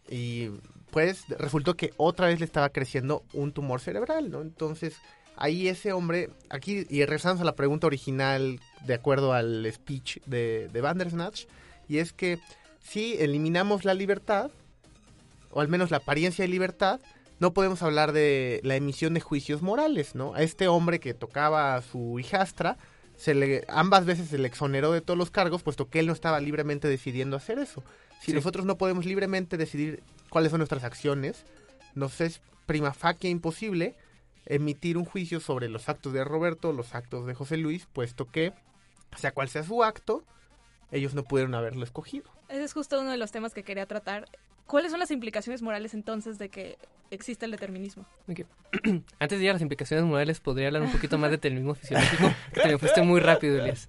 y pues resultó que otra vez le estaba creciendo un tumor cerebral, ¿no? Entonces ahí ese hombre, aquí y regresamos a la pregunta original de acuerdo al speech de, de Bandersnatch, y es que si eliminamos la libertad, o al menos la apariencia de libertad, no podemos hablar de la emisión de juicios morales, ¿no? A este hombre que tocaba a su hijastra, se le, ambas veces se le exoneró de todos los cargos, puesto que él no estaba libremente decidiendo hacer eso. Si Sí. nosotros no podemos libremente decidir cuáles son nuestras acciones, nos es prima facie imposible emitir un juicio sobre los actos de Roberto, los actos de José Luis, puesto que, sea cual sea su acto, ellos no pudieron haberlo escogido. Ese es justo uno de los temas que quería tratar. ¿Cuáles son las implicaciones morales entonces de que existe el determinismo? (clears throat) Antes de ir a las implicaciones morales, podría hablar un poquito más de determinismo fisiológico. que te me fuiste muy rápido, Elias.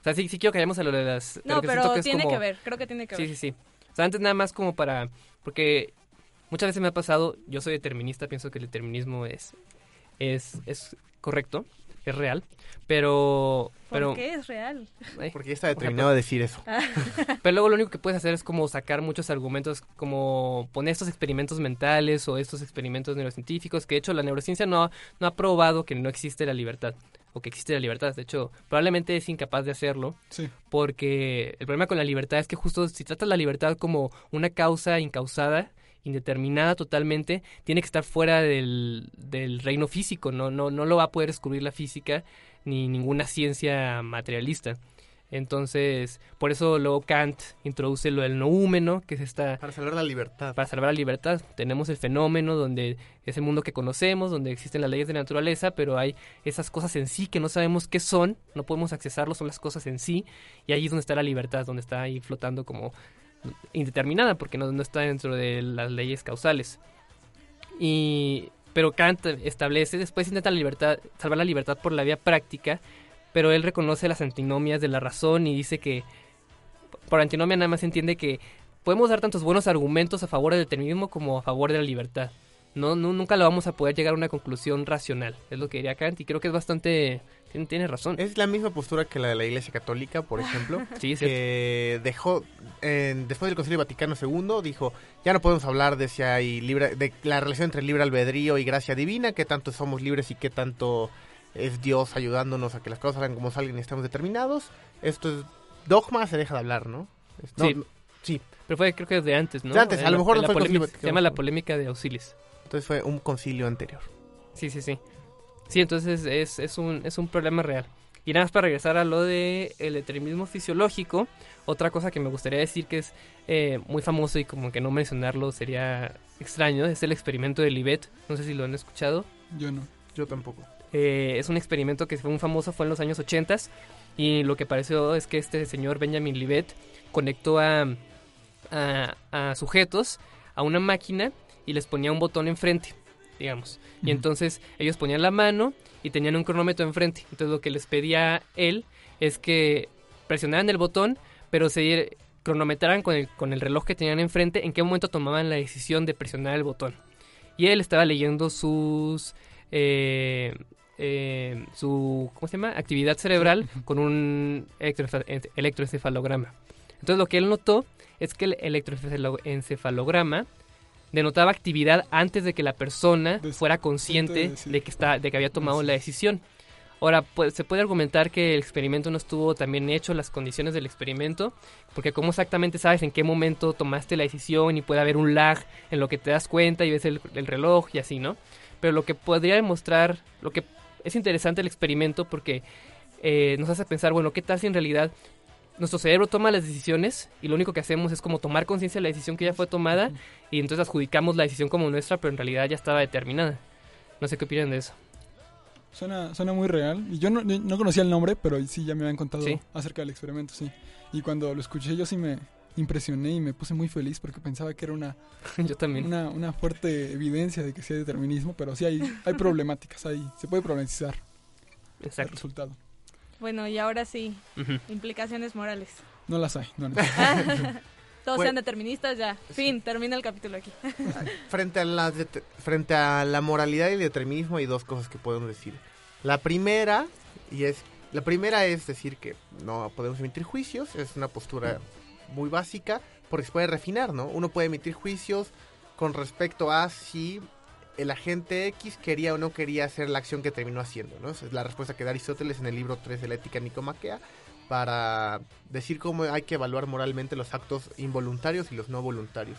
O sea, sí, sí quiero que vayamos a lo de las... No, pero que tiene como- que ver, creo que tiene que Sí, ver. sí, sí. O sea, antes nada más como para... Porque muchas veces me ha pasado, yo soy determinista, pienso que el determinismo es, es, es correcto, es real, pero... ¿Por pero qué es real? ay, Porque ya está determinado a decir eso. (laughs) pero luego lo único que puedes hacer es como sacar muchos argumentos, como poner estos experimentos mentales o estos experimentos neurocientíficos, que de hecho la neurociencia no, ha- no ha probado que no existe la libertad, o que existe la libertad. De hecho, probablemente es incapaz de hacerlo, Sí. porque el problema con la libertad es que justo si tratas la libertad como una causa incausada, indeterminada totalmente, tiene que estar fuera del, del reino físico, no, no, no lo va a poder descubrir la física ni ninguna ciencia materialista. Entonces, por eso luego Kant introduce lo del noúmeno, que es esta Para salvar la libertad. para salvar la libertad. Tenemos el fenómeno donde es el mundo que conocemos, donde existen las leyes de la naturaleza, pero hay esas cosas en sí que no sabemos qué son, no podemos accesarlo, son las cosas en sí, y ahí es donde está la libertad, donde está ahí flotando como indeterminada, porque no, no está dentro de las leyes causales. Y pero Kant establece, después intenta la libertad, salvar la libertad por la vía práctica, pero él reconoce las antinomias de la razón y dice que por antinomia nada más entiende que podemos dar tantos buenos argumentos a favor del determinismo como a favor de la libertad. No, nunca lo vamos a poder llegar a una conclusión racional, es lo que diría Kant, y creo que es bastante... Tiene, tiene razón. Es la misma postura que la de la Iglesia Católica, por ejemplo, (laughs) Sí, es que dejó, después del Concilio Vaticano II, dijo, ya no podemos hablar de si hay libre, de la relación entre libre albedrío y gracia divina, qué tanto somos libres y qué tanto es Dios ayudándonos a que las cosas salgan como salgan y estamos determinados. Esto es dogma, se deja de hablar, ¿no? No, Sí. no- sí. Pero fue creo que desde antes, ¿no? De antes, a lo mejor no la fue el polémica- Concilio Se llama la polémica de Auxilis. Entonces fue un concilio anterior. Sí, sí, sí. Sí, entonces es, es, un, es un problema real. Y nada más para regresar a lo de el determinismo fisiológico, otra cosa que me gustaría decir que es eh, muy famoso y como que no mencionarlo sería extraño, es el experimento de Libet. No sé si lo han escuchado. Yo no. Yo tampoco. Eh, es un experimento que fue muy famoso, fue en los años 80 y lo que pareció es que este señor Benjamin Libet conectó a, a, a sujetos a una máquina y les ponía un botón enfrente, digamos. Y entonces ellos ponían la mano y tenían un cronómetro enfrente. Entonces lo que les pedía él es que presionaran el botón, pero se cronometraran con el, con el reloj que tenían enfrente en qué momento tomaban la decisión de presionar el botón. Y él estaba leyendo sus... eh, eh, su ¿cómo se llama? actividad cerebral con un electroencefalograma. Entonces lo que él notó es que el electroencefalograma denotaba actividad antes de que la persona fuera consciente de- que está de que había tomado la decisión. Ahora, pues, se puede argumentar que el experimento no estuvo también hecho, las condiciones del experimento, porque cómo exactamente sabes en qué momento tomaste la decisión y puede haber un lag en lo que te das cuenta y ves el, el reloj y así, ¿no? Pero lo que podría demostrar, lo que es interesante el experimento porque eh, nos hace pensar, bueno, ¿qué tal si en realidad nuestro cerebro toma las decisiones y lo único que hacemos es como tomar conciencia de la decisión que ya fue tomada y entonces adjudicamos la decisión como nuestra, pero en realidad ya estaba determinada? No sé qué opinan de eso. Suena, suena muy real. Y yo no, no conocía el nombre, pero sí ya me habían contado Sí. acerca del experimento, sí. Y cuando lo escuché yo sí me impresioné y me puse muy feliz porque pensaba que era una, (laughs) Yo también. una, una fuerte evidencia de que sí hay determinismo, pero sí hay, hay problemáticas, ahí se puede problematizar el Exacto. resultado. Bueno, y ahora sí, implicaciones morales. No las hay, no las (laughs) hay. Todos sean deterministas, ya. Fin, termina el capítulo aquí. (laughs) frente a, la frente a la moralidad y el determinismo hay dos cosas que podemos decir. La primera, y es, la primera es decir que no podemos emitir juicios, es una postura muy básica, porque se puede refinar, ¿no? Uno puede emitir juicios con respecto a si el agente X quería o no quería hacer la acción que terminó haciendo, ¿no? Esa es la respuesta que da Aristóteles en el libro 3 de la ética nicomaquea para decir cómo hay que evaluar moralmente los actos involuntarios y los no voluntarios.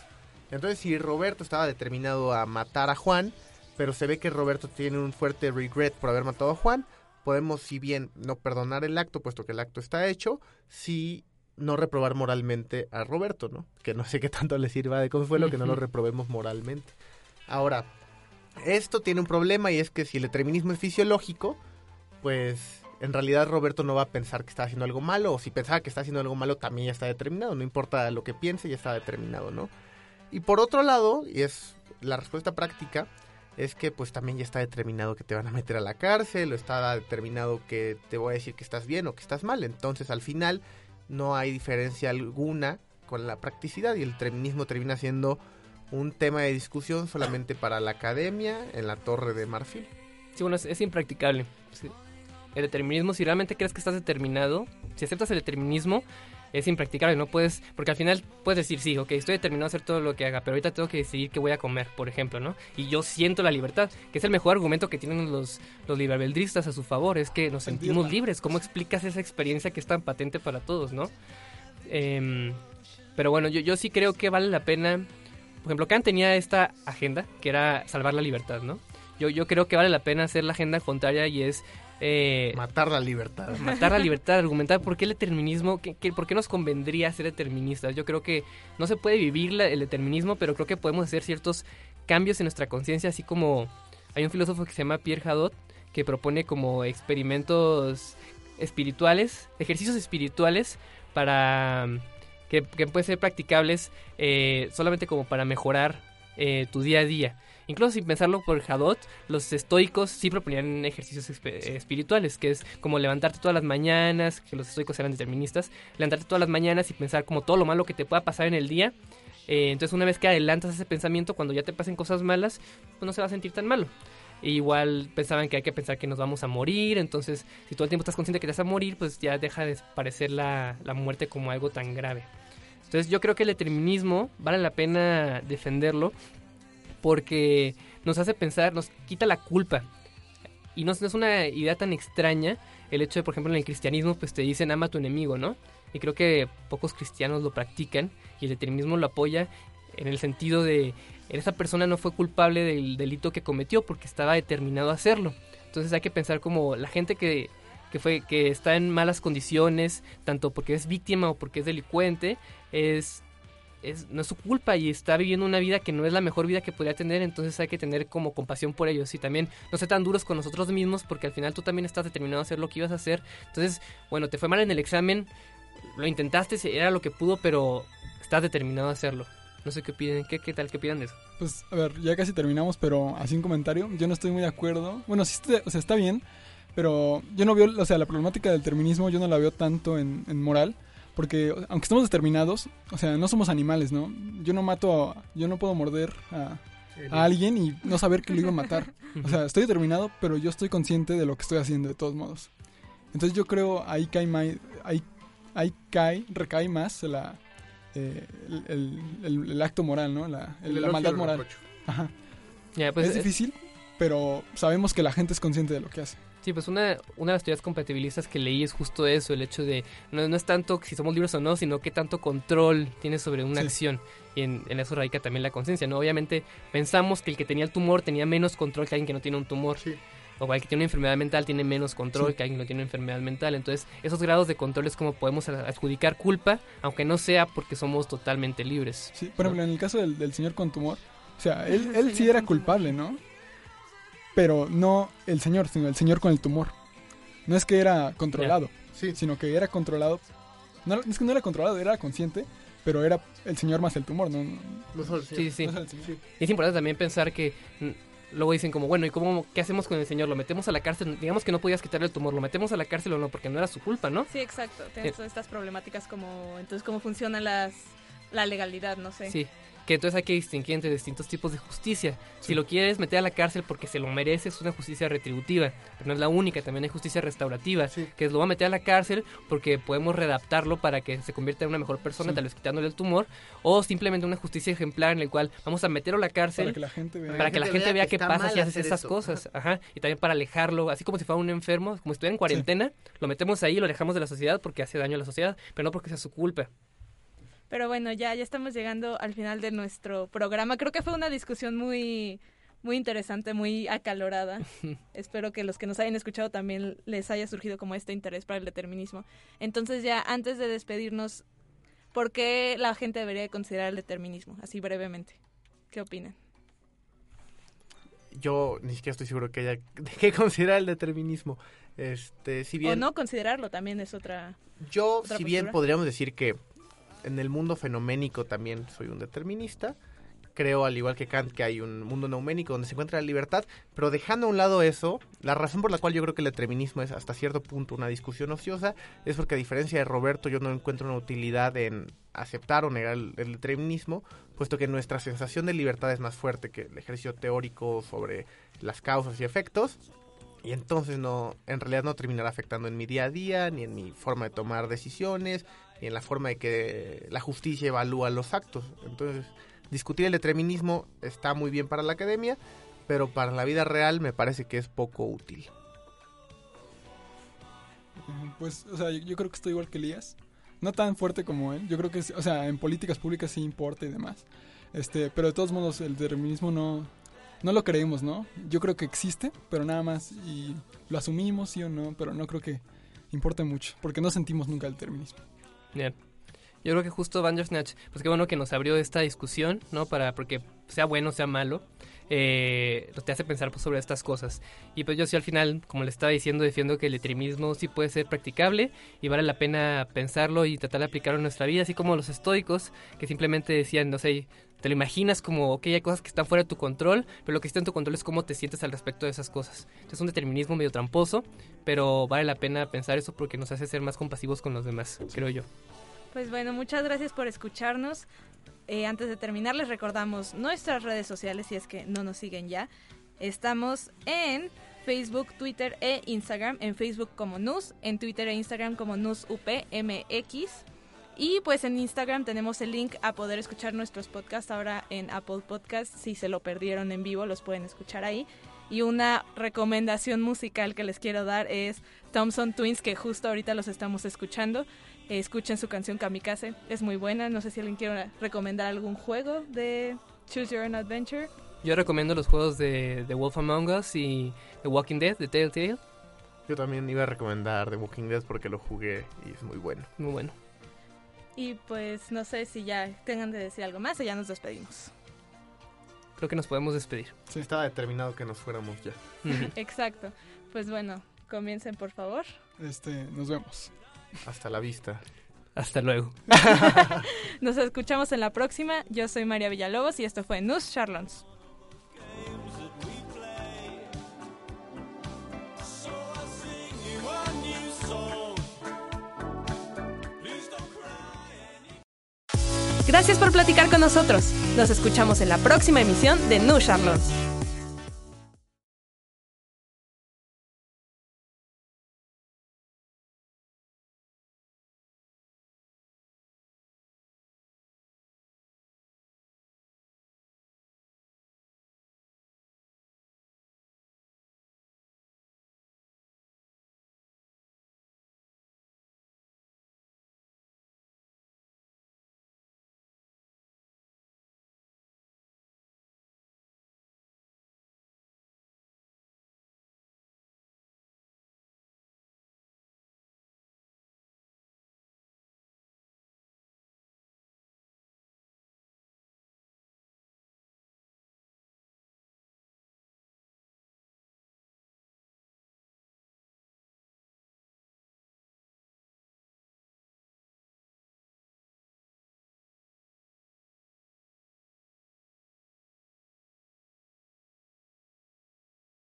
Entonces, si Roberto estaba determinado a matar a Juan, pero se ve que Roberto tiene un fuerte regret por haber matado a Juan, podemos, si bien no perdonar el acto, puesto que el acto está hecho, sí no reprobar moralmente a Roberto, ¿no? Que no sé qué tanto le sirva de consuelo que no lo reprobemos moralmente. Ahora, esto tiene un problema y es que si el determinismo es fisiológico, pues en realidad Roberto no va a pensar que está haciendo algo malo, o si pensaba que está haciendo algo malo también ya está determinado, no importa lo que piense, ya está determinado, ¿no? Y por otro lado, y es la respuesta práctica, es que pues también ya está determinado que te van a meter a la cárcel, o está determinado que te voy a decir que estás bien o que estás mal, entonces al final no hay diferencia alguna con la practicidad y el determinismo termina siendo un tema de discusión solamente para la academia en la torre de marfil. Sí, bueno, es, es impracticable. Sí. El determinismo, si realmente crees que estás determinado, si aceptas el determinismo, es impracticable. No puedes, porque al final puedes decir, sí, ok, estoy determinado a hacer todo lo que haga, pero ahorita tengo que decidir qué voy a comer, por ejemplo, ¿no? Y yo siento la libertad, que es el mejor argumento que tienen los, los liberaldristas a su favor, es que nos sentimos libres. ¿Cómo explicas esa experiencia que es tan patente para todos, no? Em, pero bueno, yo, yo sí creo que vale la pena. Por ejemplo, Kant tenía esta agenda que era salvar la libertad, ¿no? Yo, yo creo que vale la pena hacer la agenda contraria y es eh, Matar la libertad. matar la (laughs) libertad, argumentar por qué el determinismo, qué- qué- por qué nos convendría ser deterministas. Yo creo que no se puede vivir la- el determinismo, pero creo que podemos hacer ciertos cambios en nuestra conciencia, así como hay un filósofo que se llama Pierre Hadot que propone como experimentos espirituales, ejercicios espirituales para que, pueden ser practicables eh, solamente como para mejorar eh, tu día a día. incluso sin pensarlo por Hadot, los estoicos sí proponían ejercicios espirituales, que es como levantarte todas las mañanas, que los estoicos eran deterministas, levantarte todas las mañanas y pensar como todo lo malo que te pueda pasar en el día. Eh, entonces una vez que adelantas ese pensamiento, cuando ya te pasen cosas malas, pues no se va a sentir tan malo. E igual pensaban que hay que pensar que nos vamos a morir, entonces si todo el tiempo estás consciente que te vas a morir, pues ya deja de parecer la, la muerte como algo tan grave. Entonces yo creo que el determinismo vale la pena defenderlo porque nos hace pensar, nos quita la culpa. Y no, es una idea tan extraña el hecho de, por ejemplo, en el cristianismo, pues te dicen ama a tu enemigo, ¿no? Y creo que pocos cristianos lo practican y el determinismo lo apoya en el sentido de esa persona no fue culpable del delito que cometió porque estaba determinado a hacerlo. Entonces hay que pensar como la gente que, que fue que está en malas condiciones, tanto porque es víctima o porque es delincuente, es es, no es su culpa y está viviendo una vida que no es la mejor vida que podría tener, entonces hay que tener como compasión por ellos y también no ser tan duros con nosotros mismos porque al final tú también estás determinado a hacer lo que ibas a hacer. Entonces, bueno, te fue mal en el examen, lo intentaste, era lo que pudo, pero estás determinado a hacerlo. No sé qué piden, qué, qué tal, qué pidan de eso. Pues, a ver, ya casi terminamos, pero así un comentario. Yo no estoy muy de acuerdo. Bueno, sí, o sea, está bien, pero yo no veo, o sea, la problemática del determinismo yo no la veo tanto en, en moral. Porque, aunque estemos determinados, o sea, no somos animales, ¿no? Yo no mato, a- yo no puedo morder a, a alguien y no saber que lo iba a matar. (laughs) O sea, estoy determinado, pero yo estoy consciente de lo que estoy haciendo de todos modos. Entonces yo creo ahí cae mai- ahí, ahí cae, recae más la, eh, el, el- el- el acto moral, ¿no? La, el- El la maldad al moral. Ajá. Pues, es difícil, pero sabemos que la gente es consciente de lo que hace. Sí, pues una, una de las teorías compatibilistas que leí es justo eso, el hecho de no, no es tanto si somos libres o no, sino qué tanto control tienes sobre una Sí. acción. Y en, en eso radica también la conciencia, ¿no? Obviamente pensamos que el que tenía el tumor tenía menos control que alguien que no tiene un tumor. Sí. O el que tiene una enfermedad mental tiene menos control Sí. que alguien que no tiene una enfermedad mental. Entonces, esos grados de control es como podemos adjudicar culpa, aunque no sea porque somos totalmente libres. Sí, por ejemplo, en el caso del, del señor con tumor, o sea, él, él sí era culpable, ¿no? Pero no el señor, sino el señor con el tumor. No es que era controlado, Sí, sino que era controlado. No, es que no era controlado, era consciente, pero era el señor más el tumor, ¿no? No- solo el Sí, señor. sí. no era el señor. Y es importante también pensar que luego dicen como, bueno, ¿y cómo, qué hacemos con el señor? ¿Lo metemos a la cárcel? Digamos que no podías quitarle el tumor, ¿lo metemos a la cárcel o no? Porque no era su culpa, ¿no? Sí, exacto. Tienes Eh. todas estas problemáticas como, entonces, cómo funciona las, la legalidad, no sé. Sí. Que entonces hay que distinguir entre distintos tipos de justicia. Si lo quieres meter a la cárcel porque se lo merece, es una justicia retributiva. Pero no es la única, también hay justicia restaurativa. Sí. Que es lo va a meter a la cárcel porque podemos readaptarlo para que se convierta en una mejor persona, Sí. tal vez quitándole el tumor. O simplemente una justicia ejemplar en el cual vamos a meterlo a la cárcel Para que la gente vea. para que la gente vea qué pasa si haces esas cosas. Ajá. Y también para alejarlo, así como si fuera un enfermo, como si estuviera en cuarentena, lo metemos ahí, lo alejamos de la sociedad porque hace daño a la sociedad, pero no porque sea su culpa. Pero bueno, ya, ya estamos llegando al final de nuestro programa. Creo que fue una discusión muy, muy interesante, muy acalorada. (laughs) Espero que los que nos hayan escuchado también les haya surgido como este interés para el determinismo. Entonces ya, antes de despedirnos, ¿por qué la gente debería de considerar el determinismo? Así brevemente. ¿Qué opinan? Yo ni siquiera estoy seguro que haya (laughs) qué considerar el determinismo. Este, si bien O no considerarlo también es otra... yo, otra si bien podríamos decir que en el mundo fenoménico también soy un determinista, creo al igual que Kant que hay un mundo neuménico donde se encuentra la libertad, pero dejando a un lado eso, la razón por la cual yo creo que el determinismo es hasta cierto punto una discusión ociosa es porque a diferencia de Roberto yo no encuentro una utilidad en aceptar o negar el, el determinismo, puesto que nuestra sensación de libertad es más fuerte que el ejercicio teórico sobre las causas y efectos. Y entonces no, en realidad no terminará afectando en mi día a día, ni en mi forma de tomar decisiones, ni en la forma de que la justicia evalúa los actos. Entonces, discutir el determinismo está muy bien para la academia, pero para la vida real me parece que es poco útil. Pues, o sea, yo, yo creo que estoy igual que Elías. No tan fuerte como él. Yo creo que, o sea, en políticas públicas sí importa y demás. Este, pero de todos modos, el determinismo no, no lo creemos, ¿no? Yo creo que existe, pero nada más. Y lo asumimos, sí o no, pero no creo que importe mucho. Porque no sentimos nunca el determinismo. Bien. Yo creo que justo Bandersnatch, pues qué bueno que nos abrió esta discusión, ¿no? Para, porque sea bueno, sea malo, eh, te hace pensar pues, sobre estas cosas. Y pues yo sí al final, como le estaba diciendo, defiendo que el extremismo sí puede ser practicable y vale la pena pensarlo y tratar de aplicarlo en nuestra vida, así como los estoicos que simplemente decían, no sé, te lo imaginas como, ok, hay cosas que están fuera de tu control, pero lo que está en tu control es cómo te sientes al respecto de esas cosas. Es un determinismo medio tramposo, pero vale la pena pensar eso porque nos hace ser más compasivos con los demás, creo yo. Pues bueno, muchas gracias por escucharnos. Eh, antes de terminar, les recordamos nuestras redes sociales, si es que no nos siguen ya. Estamos en Facebook, Twitter e Instagram. En Facebook como NUS, en Twitter e Instagram como NUSUPMX. Y pues en Instagram tenemos el link a poder escuchar nuestros podcasts ahora en Apple Podcasts. Si se lo perdieron en vivo, los pueden escuchar ahí. Y una recomendación musical que les quiero dar es Thompson Twins, que justo ahorita los estamos escuchando. Escuchen su canción Kamikaze, es muy buena. No sé si alguien quiere recomendar algún juego de Choose Your Own Adventure. Yo recomiendo los juegos de The Wolf Among Us y The Walking Dead de Telltale. Yo también iba a recomendar The Walking Dead porque lo jugué y es muy bueno. Muy bueno. Y pues no sé si ya tengan de decir algo más o ya nos despedimos. Creo que nos podemos despedir. Sí. Estaba determinado que nos fuéramos ya. (laughs) Exacto. Pues bueno, comiencen por favor. Este, nos vemos. Hasta la vista. Hasta luego. (laughs) nos escuchamos en la próxima. Yo soy María Villalobos y esto fue News Charlons. Gracias por platicar con nosotros. Nos escuchamos en la próxima emisión de New Charlotte.